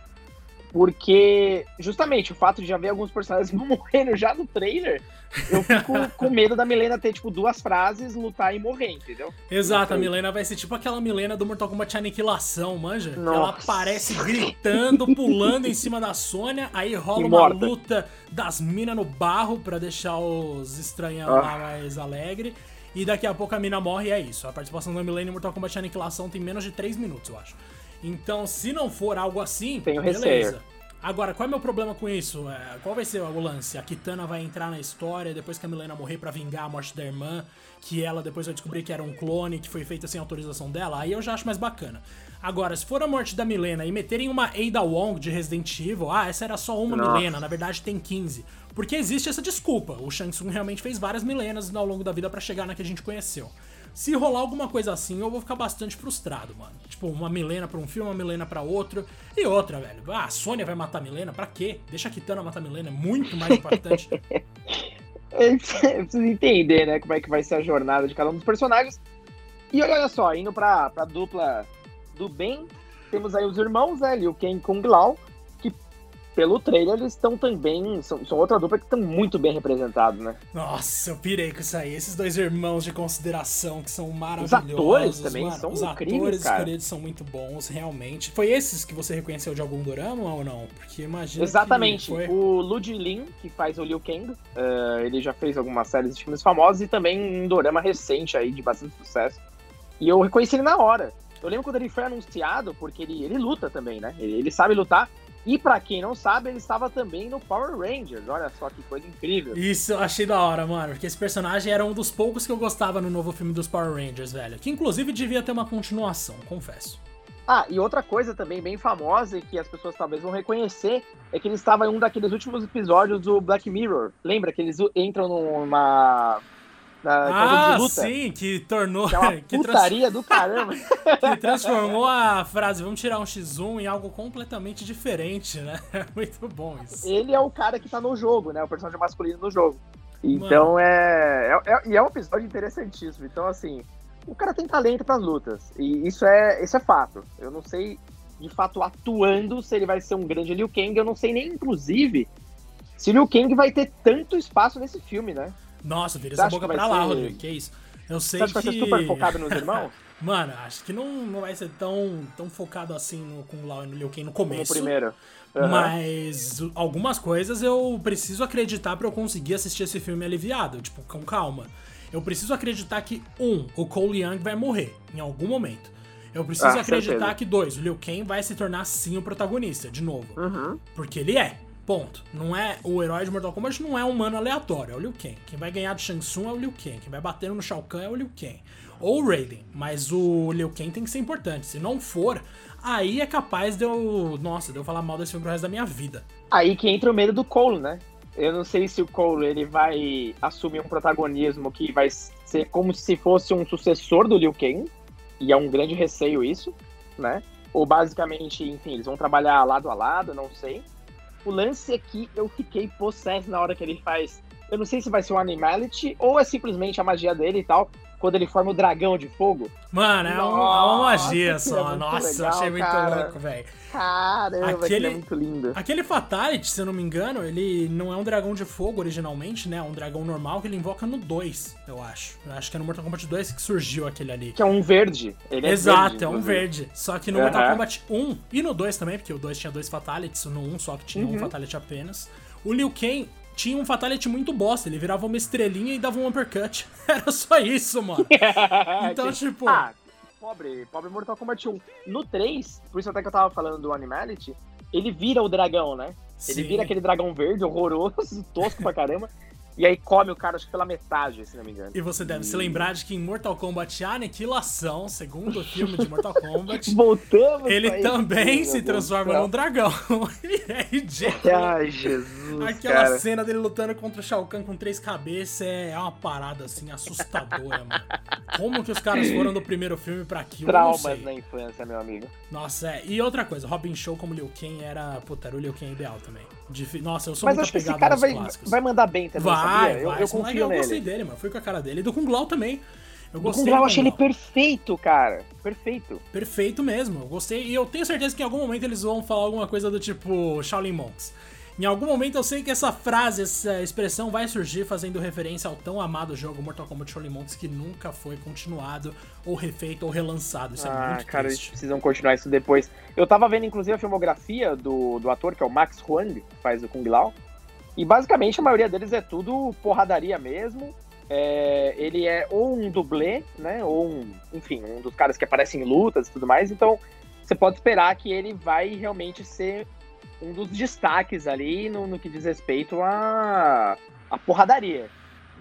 Porque, justamente, o fato de já ver alguns personagens morrendo já no trailer, eu fico com medo da Milena ter, tipo, duas frases, lutar e morrer, entendeu? Exato, a Milena vai ser tipo aquela Milena do Mortal Kombat Aniquilação, manja? Ela aparece gritando, pulando em cima da Sônia, aí rola uma luta das minas no barro para deixar os estranhos ah. lá mais alegre. E daqui a pouco a mina morre e é isso. A participação da Milena em Mortal Kombat Aniquilação tem menos de 3 minutos, eu acho. Então, se não for algo assim, Tenho beleza. Receio. Agora, qual é o meu problema com isso? É, qual vai ser o lance? A Kitana vai entrar na história depois que a Milena morrer para vingar a morte da irmã, que ela depois vai descobrir que era um clone que foi feita sem autorização dela. Aí eu já acho mais bacana. Agora, se for a morte da Milena e meterem uma Ada Wong de Resident Evil, ah, essa era só uma Nossa. Milena, na verdade tem 15. Porque existe essa desculpa. O Shang Tsung realmente fez várias milenas ao longo da vida para chegar na que a gente conheceu. Se rolar alguma coisa assim, eu vou ficar bastante frustrado, mano. Tipo, uma Milena pra um filme, uma Milena pra outro. E outra, velho. Ah, a Sônia vai matar a Milena? Pra quê? Deixa a Kitana matar a Milena, é muito mais importante. Eu preciso entender, né, como é que vai ser a jornada de cada um dos personagens. E olha só, indo pra, pra dupla do bem, temos aí os irmãos, né, Liu Kang Kung Lao, pelo trailer, eles estão também. São, são outra dupla que estão muito bem representados, né? Nossa, eu pirei com isso aí. Esses dois irmãos de consideração que são maravilhosos. Os atores também mano. são Os incríveis, atores cara. escolhidos são muito bons, realmente. Foi esses que você reconheceu de algum drama ou não? Porque imagina. Exatamente. Foi... O Lud Lin, que faz o Liu Kang, uh, ele já fez algumas séries de filmes famosos e também um dorama recente aí de bastante sucesso. E eu reconheci ele na hora. Eu lembro quando ele foi anunciado, porque ele, ele luta também, né? Ele, ele sabe lutar. E para quem não sabe, ele estava também no Power Rangers. Olha só que coisa incrível. Isso eu achei da hora, mano. Porque esse personagem era um dos poucos que eu gostava no novo filme dos Power Rangers, velho. Que inclusive devia ter uma continuação, confesso. Ah, e outra coisa também bem famosa e que as pessoas talvez vão reconhecer é que ele estava em um daqueles últimos episódios do Black Mirror. Lembra que eles entram numa na ah, sim, que tornou. Que é que putaria trans... do caramba. que transformou a frase vamos tirar um X1 em algo completamente diferente, né? Muito bom isso. Ele é o cara que tá no jogo, né? O personagem masculino no jogo. Então é, é, é. E é um episódio interessantíssimo. Então, assim, o cara tem talento para as lutas. E isso é, isso é fato. Eu não sei, de fato, atuando, se ele vai ser um grande Liu Kang. Eu não sei nem, inclusive, se Liu Kang vai ter tanto espaço nesse filme, né? Nossa, vira essa boca pra lá, ser... Rodrigo. Que isso? Eu sei Você acha que vai ser super focado nos irmãos? Mano, acho que não, não vai ser tão, tão focado assim no, com o Lau e no Liu Kang no começo. No primeiro. Uhum. Mas algumas coisas eu preciso acreditar para eu conseguir assistir esse filme aliviado, tipo, com calma. Eu preciso acreditar que, um, o Cole Young vai morrer em algum momento. Eu preciso ah, acreditar certeza. que, dois, o Liu Kang vai se tornar sim o protagonista, de novo. Uhum. Porque ele é. Ponto. Não é o herói de Mortal Kombat não é um humano aleatório, é o Liu Kang. Quem vai ganhar do Shang Tsung é o Liu Kang. Quem vai bater no Shao Kahn é o Liu Kang. Ou o Raiden. Mas o Liu Kang tem que ser importante. Se não for, aí é capaz de eu. Nossa, de eu falar mal desse filme pro resto da minha vida. Aí que entra o medo do Cole, né? Eu não sei se o Cole ele vai assumir um protagonismo que vai ser como se fosse um sucessor do Liu Kang. E é um grande receio isso, né? Ou basicamente, enfim, eles vão trabalhar lado a lado, não sei. O lance aqui, eu fiquei possesso na hora que ele faz. Eu não sei se vai ser um Animality ou é simplesmente a magia dele e tal. Quando ele forma o dragão de fogo. Mano, é, Nossa, uma magia só. É Nossa, legal, eu achei muito cara. louco, velho. Caramba, aquele é muito lindo. Aquele Fatality, se eu não me engano, ele não é um dragão de fogo originalmente, né? É um dragão normal que ele invoca no 2, eu acho. Eu acho que é no Mortal Kombat 2 que surgiu aquele ali. Que é um verde. Ele é Exato, verde, é um verde. Só que no uhum. Mortal Kombat 1 e no 2 também, porque o 2 tinha dois Fatalities, no 1 só que tinha uhum. um Fatality apenas. O Liu Kang tinha um Fatality muito bosta. Ele virava uma estrelinha e dava um uppercut. Era só isso, mano. então, tipo. Ah, pobre, pobre Mortal Kombat 1. No 3, por isso até que eu tava falando do Animality, ele vira o dragão, né? Ele Sim. vira aquele dragão verde horroroso, tosco pra caramba. E aí come o cara, acho que pela metade, se não me engano. E você deve e... se lembrar de que em Mortal Kombat Aniquilação, segundo filme de Mortal Kombat, Voltamos ele também se transforma num dragão. e é ridículo. Ai, Jesus. Aquela cara. cena dele lutando contra o Shao Kahn com três cabeças é uma parada assim assustadora, mano. Como que os caras foram do primeiro filme pra aquilo? Traumas na infância, meu amigo. Nossa, é. E outra coisa, Robin Show como Liu Kang era. Puta, era o Liu Kang ideal também. Nossa, eu sou Mas muito acho que esse cara vai, vai mandar bem também, vai, sabia? Eu, vai, eu confio eu nele. gostei dele, mano. Fui com a cara dele. E do Kung Lao também. Eu gostei. Do Kung Lao, eu achei ele perfeito, cara. Perfeito. Perfeito mesmo. Eu gostei. E eu tenho certeza que em algum momento eles vão falar alguma coisa do tipo Shaolin Monks. Em algum momento eu sei que essa frase, essa expressão vai surgir fazendo referência ao tão amado jogo Mortal Kombat Shaolin Monks que nunca foi continuado, ou refeito, ou relançado. Isso é ah, é muito cara, triste. eles precisam continuar isso depois. Eu tava vendo, inclusive, a filmografia do, do ator, que é o Max Huang, que faz o Kung Lao. E basicamente a maioria deles é tudo porradaria mesmo. É, ele é ou um dublê, né? Ou um, enfim, um dos caras que aparecem em lutas e tudo mais. Então, você pode esperar que ele vai realmente ser um dos destaques ali no, no que diz respeito à, à porradaria.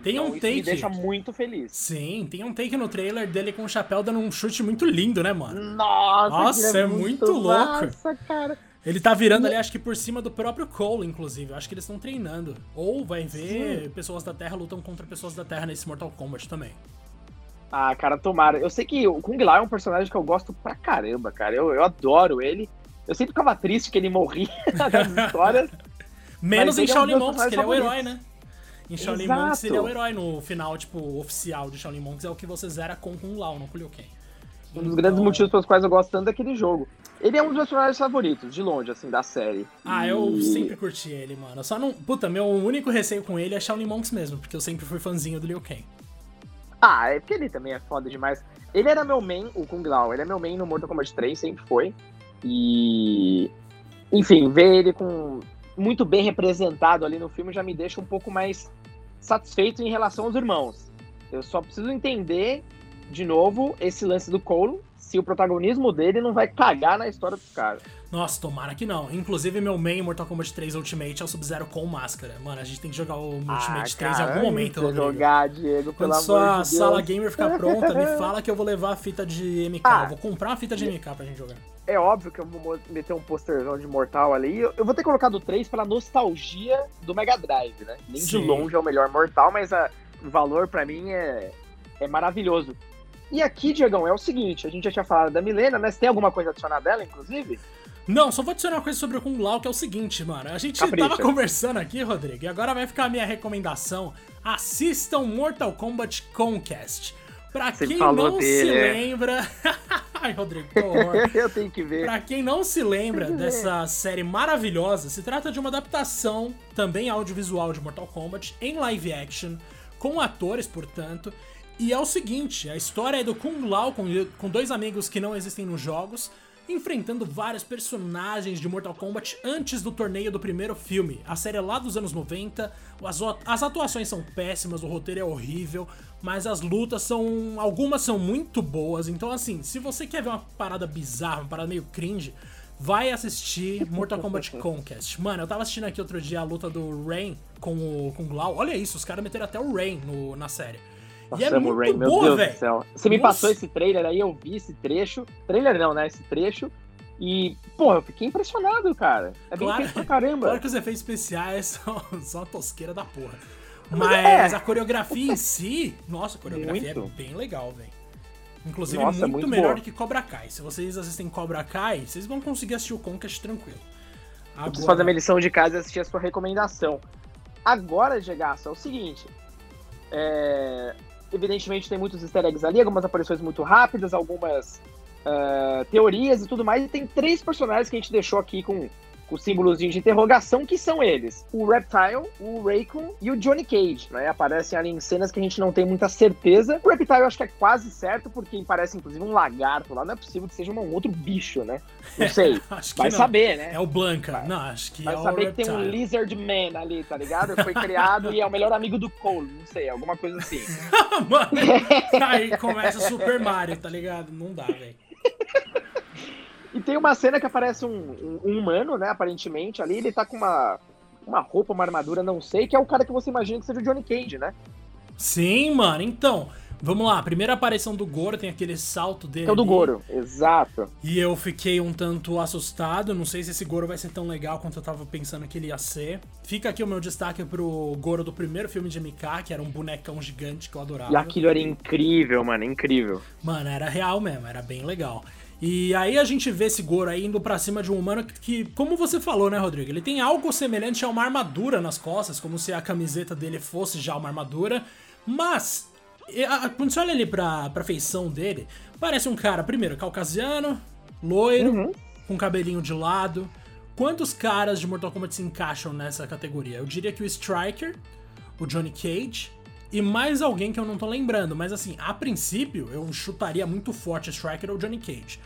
Tem então, um take. me deixa muito feliz. Sim, tem um take no trailer dele com o chapéu dando um chute muito lindo, né, mano? Nossa, Nossa é, é, muito, muito louco. Nossa, cara. Ele tá virando ali, acho que por cima do próprio Cole, inclusive. Eu acho que eles estão treinando. Ou vai ver Sim. pessoas da Terra lutam contra pessoas da Terra nesse Mortal Kombat também. Ah, cara, tomara. Eu sei que o Kung Lao é um personagem que eu gosto pra caramba, cara. Eu, eu adoro ele. Eu sempre ficava triste que ele morria nas histórias. Menos em é Shaolin Monks, que ele é o herói, né? Em Shaolin Exato. Monks ele é o herói no final, tipo, oficial de Shaolin Monks, é o que você zera com Kung Lao, não com Liu Kang. Um dos então... grandes motivos pelos quais eu gosto tanto daquele jogo. Ele é um dos meus personagens favoritos, de longe, assim, da série. Ah, eu e... sempre curti ele, mano. Só não. Puta, meu único receio com ele é Shaolin Monks mesmo, porque eu sempre fui fãzinho do Liu Kang. Ah, é porque ele também é foda demais. Ele era meu main, o Kung Lao, ele é meu main no Mortal Kombat 3, sempre foi. E. Enfim, ver ele com muito bem representado ali no filme já me deixa um pouco mais satisfeito em relação aos irmãos. Eu só preciso entender, de novo, esse lance do Cole, se o protagonismo dele não vai cagar na história dos caras. Nossa, tomara que não. Inclusive, meu main Mortal Kombat 3 Ultimate é o Sub-Zero com máscara. Mano, a gente tem que jogar o Ultimate ah, 3 em algum momento, Rodrigo. jogar, Diego, pelo Quando sua de sala gamer ficar pronta, me fala que eu vou levar a fita de MK. Ah, eu vou comprar uma fita de MK pra gente jogar. É óbvio que eu vou meter um posterzão de Mortal ali. Eu vou ter colocado o 3 pela nostalgia do Mega Drive, né? Nem Sim. de longe é o melhor Mortal, mas a, o valor para mim é, é maravilhoso. E aqui, Diegão, é o seguinte, a gente já tinha falado da Milena, mas tem alguma coisa adicionada dela, inclusive? Não, só vou adicionar uma coisa sobre o Kung Lao, que é o seguinte, mano. A gente Capricha. tava conversando aqui, Rodrigo, e agora vai ficar a minha recomendação. Assistam Mortal Kombat Conquest. Pra Você quem não dele, se é. lembra... Ai, Rodrigo, que horror. eu tenho que ver. Pra quem não se lembra dessa série maravilhosa, se trata de uma adaptação, também audiovisual de Mortal Kombat, em live action, com atores, portanto. E é o seguinte, a história é do Kung Lao com, com dois amigos que não existem nos jogos, enfrentando vários personagens de Mortal Kombat antes do torneio do primeiro filme. A série é lá dos anos 90, as, atuações são péssimas, o roteiro é horrível, mas as lutas são. algumas são muito boas. Então, assim, se você quer ver uma parada bizarra, uma parada meio cringe, vai assistir Mortal Kombat Conquest. Mano, eu tava assistindo aqui outro dia a luta do Rain com o, com o Glau. Olha isso, os caras meteram até o Rain no, na série. Nossa, e é muito Rain, boa, velho. Você me Nossa. passou esse trailer aí, eu vi esse trecho. Trailer não, né? Esse trecho. E, porra, eu fiquei impressionado, cara. É bem claro, feito pra caramba. Claro que os efeitos especiais são, são uma tosqueira da porra. Mas é. a coreografia em si, nossa, a coreografia muito. é bem legal, velho. Inclusive, nossa, muito, muito, melhor boa. do que Cobra Kai. Se vocês assistem Cobra Kai, vocês vão conseguir assistir o Conquest tranquilo. Agora... Eu preciso fazer minha lição de casa e assistir a sua recomendação. Agora, Gegaço, é o seguinte. É evidentemente tem muitos easter eggs ali, algumas aparições muito rápidas, algumas uh, teorias e tudo mais. E tem três personagens que a gente deixou aqui com o símbolozinho de interrogação, que são eles: o Reptile, o Raycon e o Johnny Cage, né? Aparecem ali em cenas que a gente não tem muita certeza. O Reptile eu acho que é quase certo, porque parece inclusive um lagarto lá. Não é possível que seja um outro bicho, né? Não sei. vai não. saber, né? É o Blanca. Vai. Não, acho que vai é saber que tem um Lizard Man ali, tá ligado? Foi criado e é o melhor amigo do Cole. Não sei, alguma coisa assim. Mano, aí começa Super Mario, tá ligado? Não dá, velho. E tem uma cena que aparece um, um, humano, né, aparentemente, ali, ele tá com uma, uma roupa, uma armadura, não sei, que é o cara que você imagina que seja o Johnny Cage, né? Sim, mano, então. Vamos lá, primeira aparição do Goro tem aquele salto dele. É o do Goro, exato. E eu fiquei um tanto assustado. Não sei se esse Goro vai ser tão legal quanto eu tava pensando que ele ia ser. Fica aqui o meu destaque pro Goro do primeiro filme de MK, que era um bonecão gigante que eu adorava. E aquilo era incrível, mano, incrível. Mano, era real mesmo, era bem legal. E aí a gente vê esse Goro aí indo pra cima de um humano que, como você falou, né, Rodrigo? Ele tem algo semelhante a uma armadura nas costas, como se a camiseta dele fosse já uma armadura. Mas, quando você olha ali pra, pra feição dele, parece um cara, primeiro, caucasiano, loiro, uhum. com cabelinho de lado. Quantos caras de Mortal Kombat se encaixam nessa categoria? Eu diria que o Striker, o Johnny Cage e mais alguém que eu não tô lembrando, mas assim, a princípio eu chutaria muito forte o Striker ou Johnny Cage.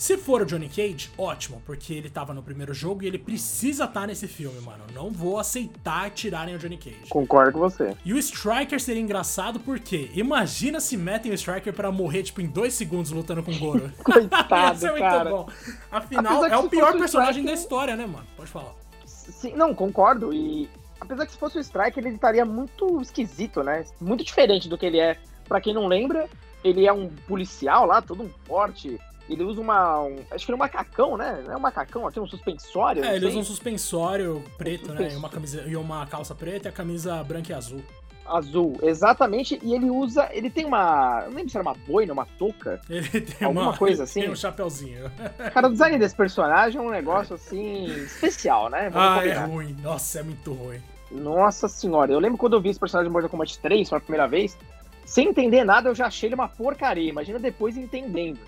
Se for o Johnny Cage, ótimo, porque ele tava no primeiro jogo e ele precisa estar tá nesse filme, mano. Não vou aceitar tirarem o Johnny Cage. Concordo com você. E o Striker seria engraçado porque imagina se metem o Striker para morrer, tipo, em dois segundos lutando com o Goro. Coitado, Isso é muito cara. bom. Afinal, é o pior personagem Striker... da história, né, mano? Pode falar. Sim, não, concordo. E apesar que se fosse o Striker, ele estaria muito esquisito, né? Muito diferente do que ele é. Para quem não lembra, ele é um policial lá, todo um forte. Ele usa uma. Um, acho que é um macacão, né? Não é um macacão, tem um suspensório. É, ele usa um suspensório preto, um né? E uma, camisa, e uma calça preta e a camisa branca e azul. Azul, exatamente. E ele usa. Ele tem uma. Não lembro se era uma boina, uma touca. Ele tem alguma uma, coisa assim. Tem um chapéuzinho. Cara, o design desse personagem é um negócio assim. especial, né? Vamos ah, é combinar. é ruim. Nossa, é muito ruim. Nossa senhora, eu lembro quando eu vi esse personagem de Mortal Kombat 3 pela primeira vez, sem entender nada, eu já achei ele uma porcaria. Imagina depois entendendo?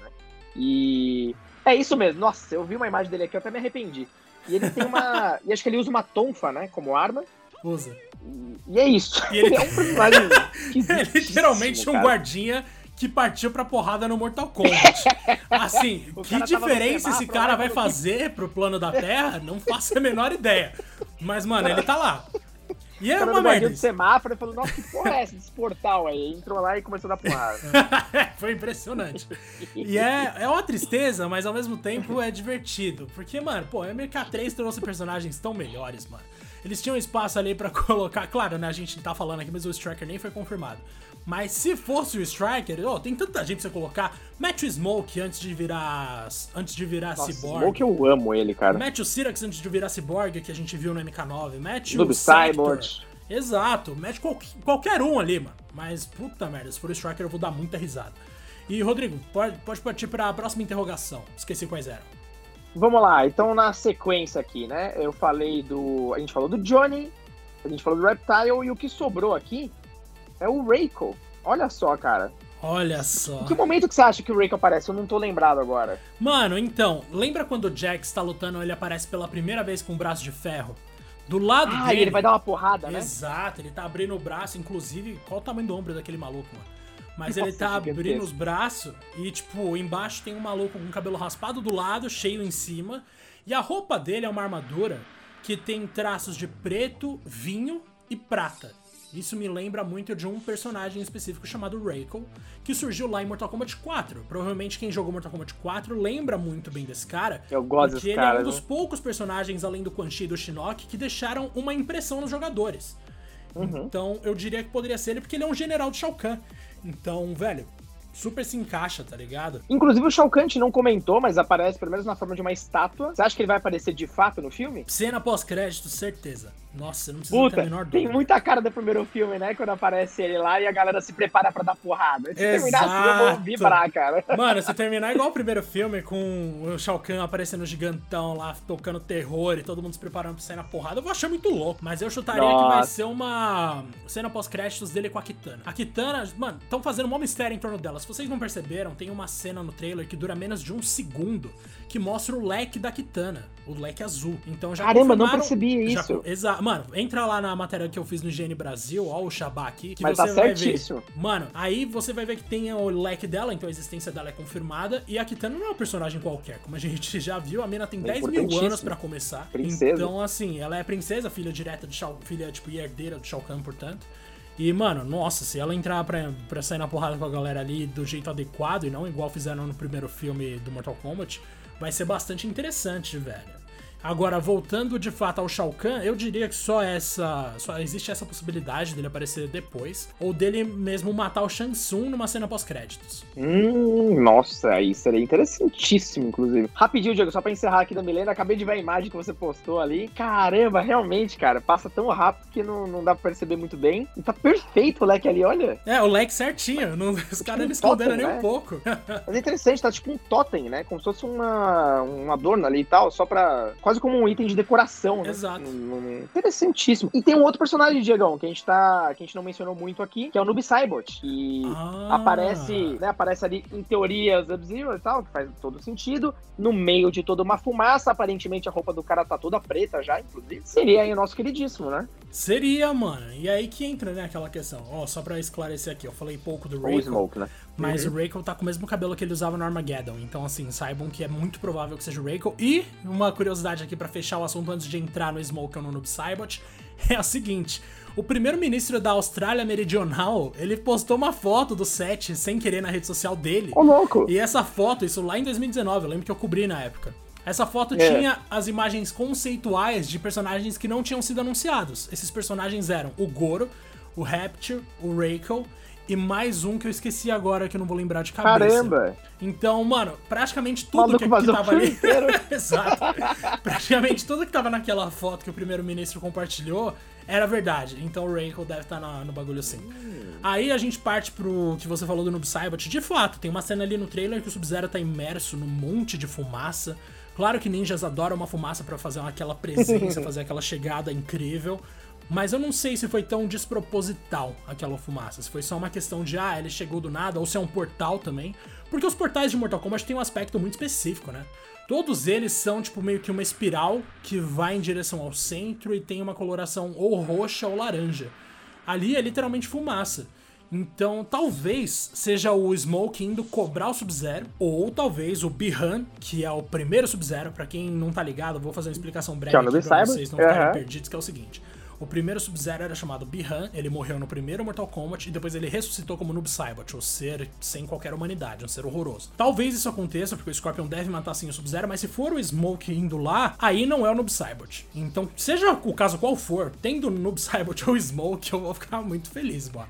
E é isso mesmo. Nossa, eu vi uma imagem dele aqui, eu até me arrependi. E ele tem uma. e acho que ele usa uma tonfa, né? Como arma. Usa. E, e é isso. E ele, é um personagem. é literalmente um guardinha que partiu pra porrada no Mortal Kombat. Assim, que diferença esse cara vai fazer pro plano da Terra? Não faço a menor ideia. Mas, mano, ele tá lá. E é uma merda. do semáforo e falou, nossa, que porra é essa desse portal aí? Entrou lá e começou a dar porrada. Foi impressionante. E é, é uma tristeza, mas ao mesmo tempo é divertido. Porque, mano, pô, MK3 trouxe personagens tão melhores, mano. Eles tinham espaço ali para colocar. Claro, né? A gente tá falando aqui, mas o Striker nem foi confirmado. Mas se fosse o Striker, oh, tem tanta gente pra você colocar. Mete o Smoke antes de virar. Antes de virar Nossa, Cyborg. Smoke eu amo ele, cara. Mete o Syrax antes de virar Cyborg, que a gente viu no MK9. Mete o Cyborg. Exato, mete qual, qualquer um ali, mano. Mas puta merda, se for o Striker eu vou dar muita risada. E Rodrigo, pode, pode partir pra próxima interrogação. Esqueci quais eram. Vamos lá, então na sequência aqui, né? Eu falei do. A gente falou do Johnny, a gente falou do Reptile e o que sobrou aqui é o Reiko. Olha só, cara. Olha só. Em que momento que você acha que o Rake aparece? Eu não tô lembrado agora. Mano, então, lembra quando o Jax tá lutando, ele aparece pela primeira vez com um braço de ferro? Do lado ah, dele. Ah, ele vai dar uma porrada, né? Exato, ele tá abrindo o braço, inclusive, qual o tamanho do ombro daquele maluco, mano? Mas Nossa, ele tá abrindo os braços e, tipo, embaixo tem um maluco com cabelo raspado do lado, cheio em cima. E a roupa dele é uma armadura que tem traços de preto, vinho e prata. Isso me lembra muito de um personagem específico chamado Reiko, que surgiu lá em Mortal Kombat 4. Provavelmente quem jogou Mortal Kombat 4 lembra muito bem desse cara. Eu gosto desse ele cara, é um dos né? poucos personagens, além do Quan Chi e do Shinnok, que deixaram uma impressão nos jogadores. Uhum. Então eu diria que poderia ser ele, porque ele é um general de Shao Kahn. Então, velho, super se encaixa, tá ligado? Inclusive o Shao Kahn não comentou, mas aparece pelo menos na forma de uma estátua. Você acha que ele vai aparecer de fato no filme? Cena pós-crédito, certeza. Nossa, não precisa Puta, ter a menor dúvida. tem muita cara do primeiro filme, né? Quando aparece ele lá e a galera se prepara pra dar porrada. Se terminar assim, eu vou vibrar, cara. Mano, se terminar igual o primeiro filme, com o Shao Kahn aparecendo gigantão lá, tocando terror e todo mundo se preparando pra sair na porrada, eu vou achar muito louco. Mas eu chutaria Nossa. que vai ser uma cena pós-créditos dele com a Kitana. A Kitana, mano, estão fazendo um mistério em torno dela. Se vocês não perceberam, tem uma cena no trailer que dura menos de um segundo que mostra o leque da Kitana. O leque azul. Então já Caramba, não percebi isso. Exato. Mano, entra lá na matéria que eu fiz no Higiene Brasil, ó, o Shabá aqui, que Mas você tá vai certíssimo. ver. Mano, aí você vai ver que tem o leque dela, então a existência dela é confirmada. E a Kitana não é um personagem qualquer. Como a gente já viu, a mina tem É 10 mil anos pra começar. Princesa. Então, assim, ela é princesa, filha direta de Shao, filha, tipo, e herdeira do Shao Kahn, portanto. E, mano, nossa, se ela entrar pra, pra sair na porrada com a galera ali do jeito adequado e não igual fizeram no primeiro filme do Mortal Kombat, vai ser bastante interessante, velho. Agora, voltando de fato ao Shao Kahn, eu diria que só essa. Só existe essa possibilidade dele aparecer depois. Ou dele mesmo matar o Shang Tsung numa cena pós-créditos. Hum, nossa, aí seria interessantíssimo, inclusive. Rapidinho, Diego, só pra encerrar aqui da Milena, acabei de ver a imagem que você postou ali. Caramba, realmente, cara, passa tão rápido que não, não dá pra perceber muito bem. E tá perfeito o leque ali, olha. É, o leque certinho. Não, os Tipo caras não esconderam totem, nem né? um pouco. Mas é interessante, tá tipo um totem, né? Como se fosse uma, um adorno ali e tal, só pra. Quase como um item de decoração, né? Exato. Num- num- Interessantíssimo. E tem um outro personagem, Diegão, que a gente tá. que a gente não mencionou muito aqui, que é o Noob Saibot. Que Ah. aparece, né? Aparece ali, em teoria, Sub-Zero e tal, que faz todo sentido. No meio de toda uma fumaça, aparentemente a roupa do cara tá toda preta já, inclusive. Seria aí o nosso queridíssimo, né? Seria, mano. E aí que entra, né, aquela questão. Ó, só pra esclarecer aqui, eu falei pouco do Reiko, Smoke, né? Mas o Reiko tá com o mesmo cabelo que ele usava no Armageddon. Então, assim, saibam que é muito provável que seja o Reiko. E uma curiosidade aqui pra fechar o assunto antes de entrar no Smoke ou no Noob Saibot é a seguinte. O primeiro-ministro da Austrália Meridional, ele postou uma foto do set sem querer na rede social dele. Ô, louco! E essa foto, isso lá em 2019, eu lembro que eu cobri na época. Essa foto É. tinha as imagens conceituais de personagens que não tinham sido anunciados. Esses personagens eram o Goro, o Rapture, o Reiko e mais um que eu esqueci agora que eu não vou lembrar de cabeça. Caramba! Então, mano, praticamente tudo Maluco que, que tava ali. Exato. praticamente tudo que tava naquela foto que o primeiro-ministro compartilhou era verdade. Então o Reiko deve estar no bagulho sim. Aí a gente parte pro que você falou do Noob Saibot. De fato, tem uma cena ali no trailer que o Sub-Zero tá imerso num monte de fumaça. Claro que ninjas adoram uma fumaça pra fazer aquela presença, fazer aquela chegada incrível. Mas eu não sei se foi tão desproposital aquela fumaça. Se foi só uma questão de, ah, ele chegou do nada, ou se é um portal também. Porque os portais de Mortal Kombat têm um aspecto muito específico, né? Todos eles são, tipo, meio que uma espiral que vai em direção ao centro e tem uma coloração ou roxa ou laranja. Ali é literalmente fumaça. Então, talvez seja o Smoke indo cobrar o Sub-Zero, ou talvez o Bihan, que é o primeiro Sub-Zero, pra quem não tá ligado, eu vou fazer uma explicação breve é aqui pra vocês não ficarem aham. perdidos, que é o seguinte. O primeiro Sub-Zero era chamado Bihan, ele morreu no primeiro Mortal Kombat e depois ele ressuscitou como Noob Saibot, o ser sem qualquer humanidade, um ser horroroso. Talvez isso aconteça, porque o Scorpion deve matar sim o Sub-Zero, mas se for o Smoke indo lá, aí não é o Noob Saibot. Então, seja o caso qual for, tendo o Noob Saibot ou o Smoke, eu vou ficar muito feliz, mano.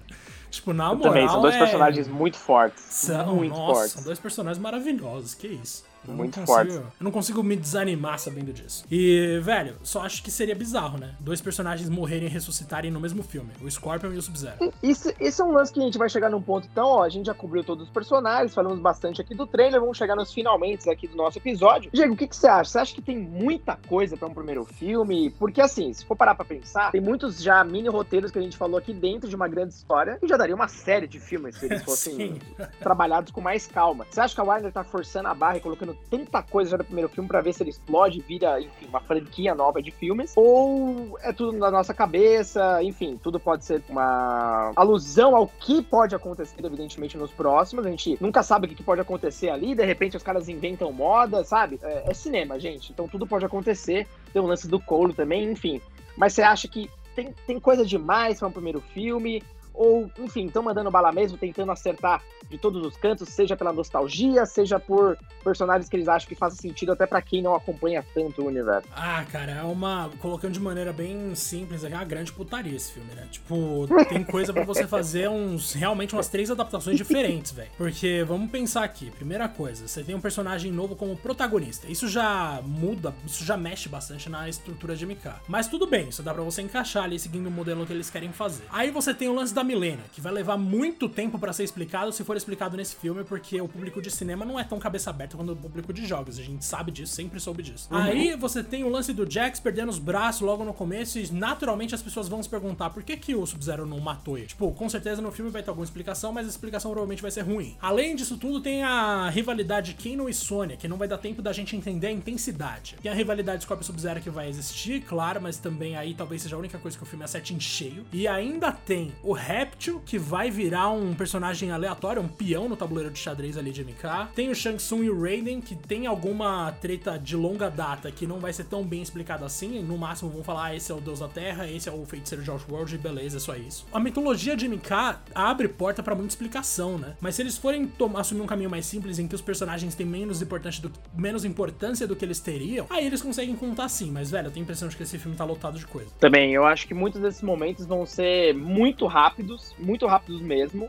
Tipo, na Eu moral, também, são dois é- personagens muito fortes. São, muito nossa, fortes. são dois personagens maravilhosos, que isso. Eu muito não forte. consigo, Eu não consigo me desanimar sabendo disso. E, velho, só acho que seria bizarro, né? Dois personagens morrerem e ressuscitarem no mesmo filme. O Scorpion e o Sub-Zero. Isso, esse é um lance que a gente vai chegar num ponto, então, ó, a gente já cobriu todos os personagens, falamos bastante aqui do trailer, vamos chegar nos finalmente aqui do nosso episódio. Diego, o que, que você acha? Você acha que tem muita coisa pra um primeiro filme? Porque, assim, se for parar pra pensar, tem muitos já mini roteiros que a gente falou aqui dentro de uma grande história, que já daria uma série de filmes se eles fossem trabalhados com mais calma. Você acha que a Warner tá forçando a barra e colocando tanta coisa já no primeiro filme pra ver se ele explode e vira, enfim, uma franquia nova de filmes? Ou é tudo na nossa cabeça? Enfim, tudo pode ser uma alusão ao que pode acontecer, evidentemente, nos próximos. A gente nunca sabe o que pode acontecer ali, de repente os caras inventam moda, sabe? É, é cinema, gente. Então tudo pode acontecer. Tem o lance do Colo também, enfim. Mas você acha que tem, tem coisa demais para um primeiro filme? Ou, enfim, estão mandando bala mesmo, tentando acertar de todos os cantos, seja pela nostalgia, seja por personagens que eles acham que fazem sentido até para quem não acompanha tanto o universo. Ah, cara, é uma. Colocando de maneira bem simples, é uma grande putaria esse filme, né? Tipo, tem coisa pra você fazer uns. Realmente umas três adaptações diferentes, velho. Porque vamos pensar aqui. Primeira coisa, você tem um personagem novo como protagonista. Isso já muda, isso já mexe bastante na estrutura de MK. Mas tudo bem, isso dá pra você encaixar ali seguindo o modelo que eles querem fazer. Aí você tem o lance da Milena, que vai levar muito tempo pra ser explicado se for explicado nesse filme, porque o público de cinema não é tão cabeça aberta quanto o público de jogos. A gente sabe disso, sempre soube disso. Aí você tem o lance do Jax perdendo os braços logo no começo e naturalmente as pessoas vão se perguntar por que, que o Sub-Zero não matou ele. Tipo, com certeza no filme vai ter alguma explicação, mas a explicação provavelmente vai ser ruim. Além disso tudo, tem a rivalidade Kano e Sônia, que não vai dar tempo da gente entender a intensidade. Tem a rivalidade Scorpio Sub-Zero que vai existir, claro, mas também aí talvez seja a única coisa que o filme acerte em cheio. E ainda tem o Réptil, que vai virar um personagem aleatório, um peão no tabuleiro de xadrez ali de MK. Tem o Shang Tsung e o Raiden, que tem alguma treta de longa data que não vai ser tão bem explicada assim. No máximo vão falar, ah, esse é o deus da terra, esse é o feiticeiro de Outworld, beleza, é só isso. A mitologia de MK abre porta pra muita explicação, né? Mas se eles forem assumir um caminho mais simples em que os personagens têm menos, do, menos importância do que eles teriam, aí eles conseguem contar sim. Mas, velho, eu tenho a impressão de que esse filme tá lotado de coisa. Também, eu acho que muitos desses momentos vão ser muito rápidos, muito rápidos mesmo.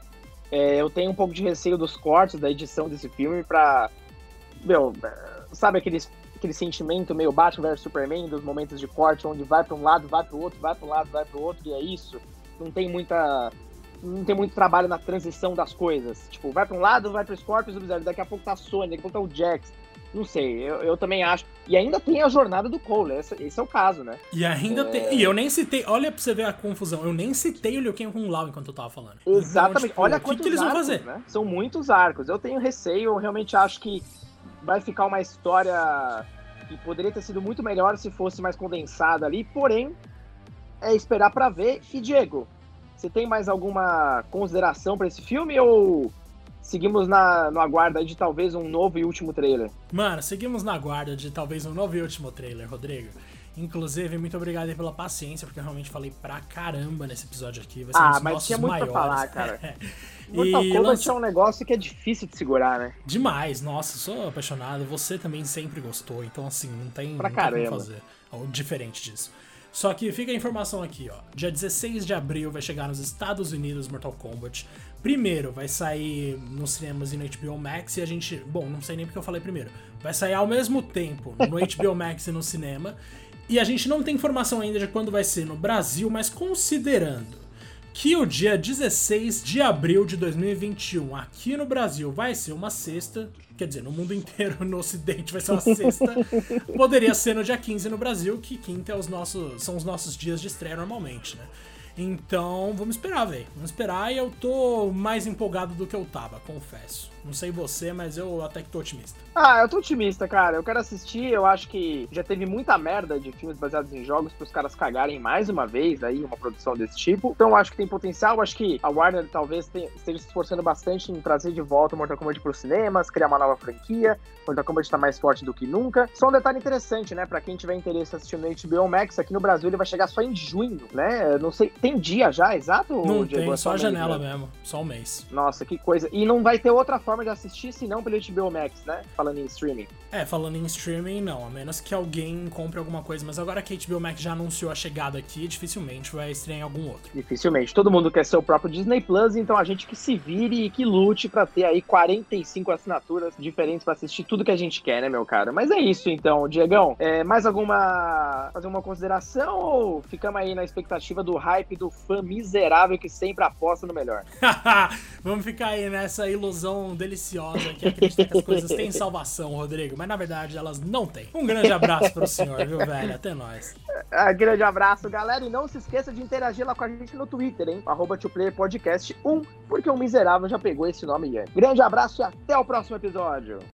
É, eu tenho um pouco de receio dos cortes da edição desse filme pra. Meu, é, sabe aquele, aquele sentimento meio Batman vs Superman, dos momentos de corte, onde vai pra um lado, vai pro outro, vai pra um lado, vai pro outro, e é isso. Não tem muita. Não tem muito trabalho na transição das coisas. Tipo, vai pra um lado, vai pro Scorpius, daqui a pouco tá a Sony, daqui a pouco tá o Jax. Não sei, eu, eu também acho. E ainda tem a jornada do Cole, esse, esse é o caso, né? E ainda É. tem. E eu nem citei. Olha pra você ver a confusão. Eu nem citei o Liu Kang com o Lau enquanto eu tava falando. Exatamente. Então, tipo, Olha o que, quantos que eles vão arcos, fazer. né? São muitos arcos. Eu tenho receio, eu realmente acho que vai ficar uma história que poderia ter sido muito melhor se fosse mais condensada ali, porém, é esperar pra ver. E Diego, você tem mais alguma consideração pra esse filme ou seguimos na, no aguardo de talvez um novo e último trailer? Mano, seguimos na guarda de talvez um novo e último trailer, Rodrigo. Inclusive, muito obrigado aí pela paciência, porque eu realmente falei pra caramba nesse episódio aqui. Vai ser um Ah, dos mas tinha muito pra maiores. falar, cara. Mortal Kombat é um negócio que é difícil de segurar, né? Demais, nossa, sou apaixonado. Você também sempre gostou, então assim, não tem, Pra não tem fazer algo diferente disso. Só que fica a informação aqui, ó. Dia 16 de abril vai chegar nos Estados Unidos Mortal Kombat. Primeiro vai sair nos cinemas e no HBO Max e a gente, bom, não sei nem porque eu falei primeiro. Vai sair ao mesmo tempo no HBO Max e no cinema. E a gente não tem informação ainda de quando vai ser no Brasil, mas considerando que o dia 16 de abril de 2021 aqui no Brasil vai ser uma sexta, quer dizer, no mundo inteiro, no ocidente vai ser uma sexta, poderia ser no dia 15 no Brasil, que quinta é os nossos, são os nossos dias de estreia normalmente, né? Então, vamos esperar, velho. Vamos esperar e eu tô mais empolgado do que eu tava, confesso. Não sei você, mas eu até que tô otimista. Ah, eu tô otimista, cara. Eu quero assistir. Eu acho que já teve muita merda de filmes baseados em jogos pros caras cagarem mais uma vez aí uma produção desse tipo. Então eu acho que tem potencial. Eu acho que a Warner talvez tenha- esteja se esforçando bastante em trazer de volta o Mortal Kombat pros cinemas, criar uma nova franquia. Mortal Kombat tá mais forte do que nunca. Só um detalhe interessante, né? Pra quem tiver interesse assistindo no HBO Max, aqui no Brasil ele vai chegar só em junho, né? Eu Não sei, tem dia já, exato? Não tem, É só a mês janela mesmo? mesmo, só um mês. Nossa, que coisa. E não vai ter outra forma forma de assistir se não pelo HBO Max, né? Falando em streaming. É, falando em streaming, não. A menos que alguém compre alguma coisa. Mas agora que a HBO Max já anunciou a chegada aqui, dificilmente vai estrear em algum outro. Dificilmente. Todo mundo quer ser o próprio Disney Plus, então a gente que se vire e que lute para ter aí 45 assinaturas diferentes para assistir tudo que a gente quer, né, meu cara? Mas é isso então, Diegão. É, mais alguma fazer uma consideração ou ficamos aí na expectativa do hype do fã miserável que sempre aposta no melhor? Vamos ficar aí nessa ilusão deliciosa que acredita que as coisas têm salvação, Rodrigo, mas na verdade elas não têm. Um grande abraço pro senhor, viu, velho? Até nós. Ah, grande abraço, galera, e não se esqueça de interagir lá com a gente no Twitter, hein? Arroba Podcast 1, porque o miserável já pegou esse nome aí. Grande abraço e até o próximo episódio.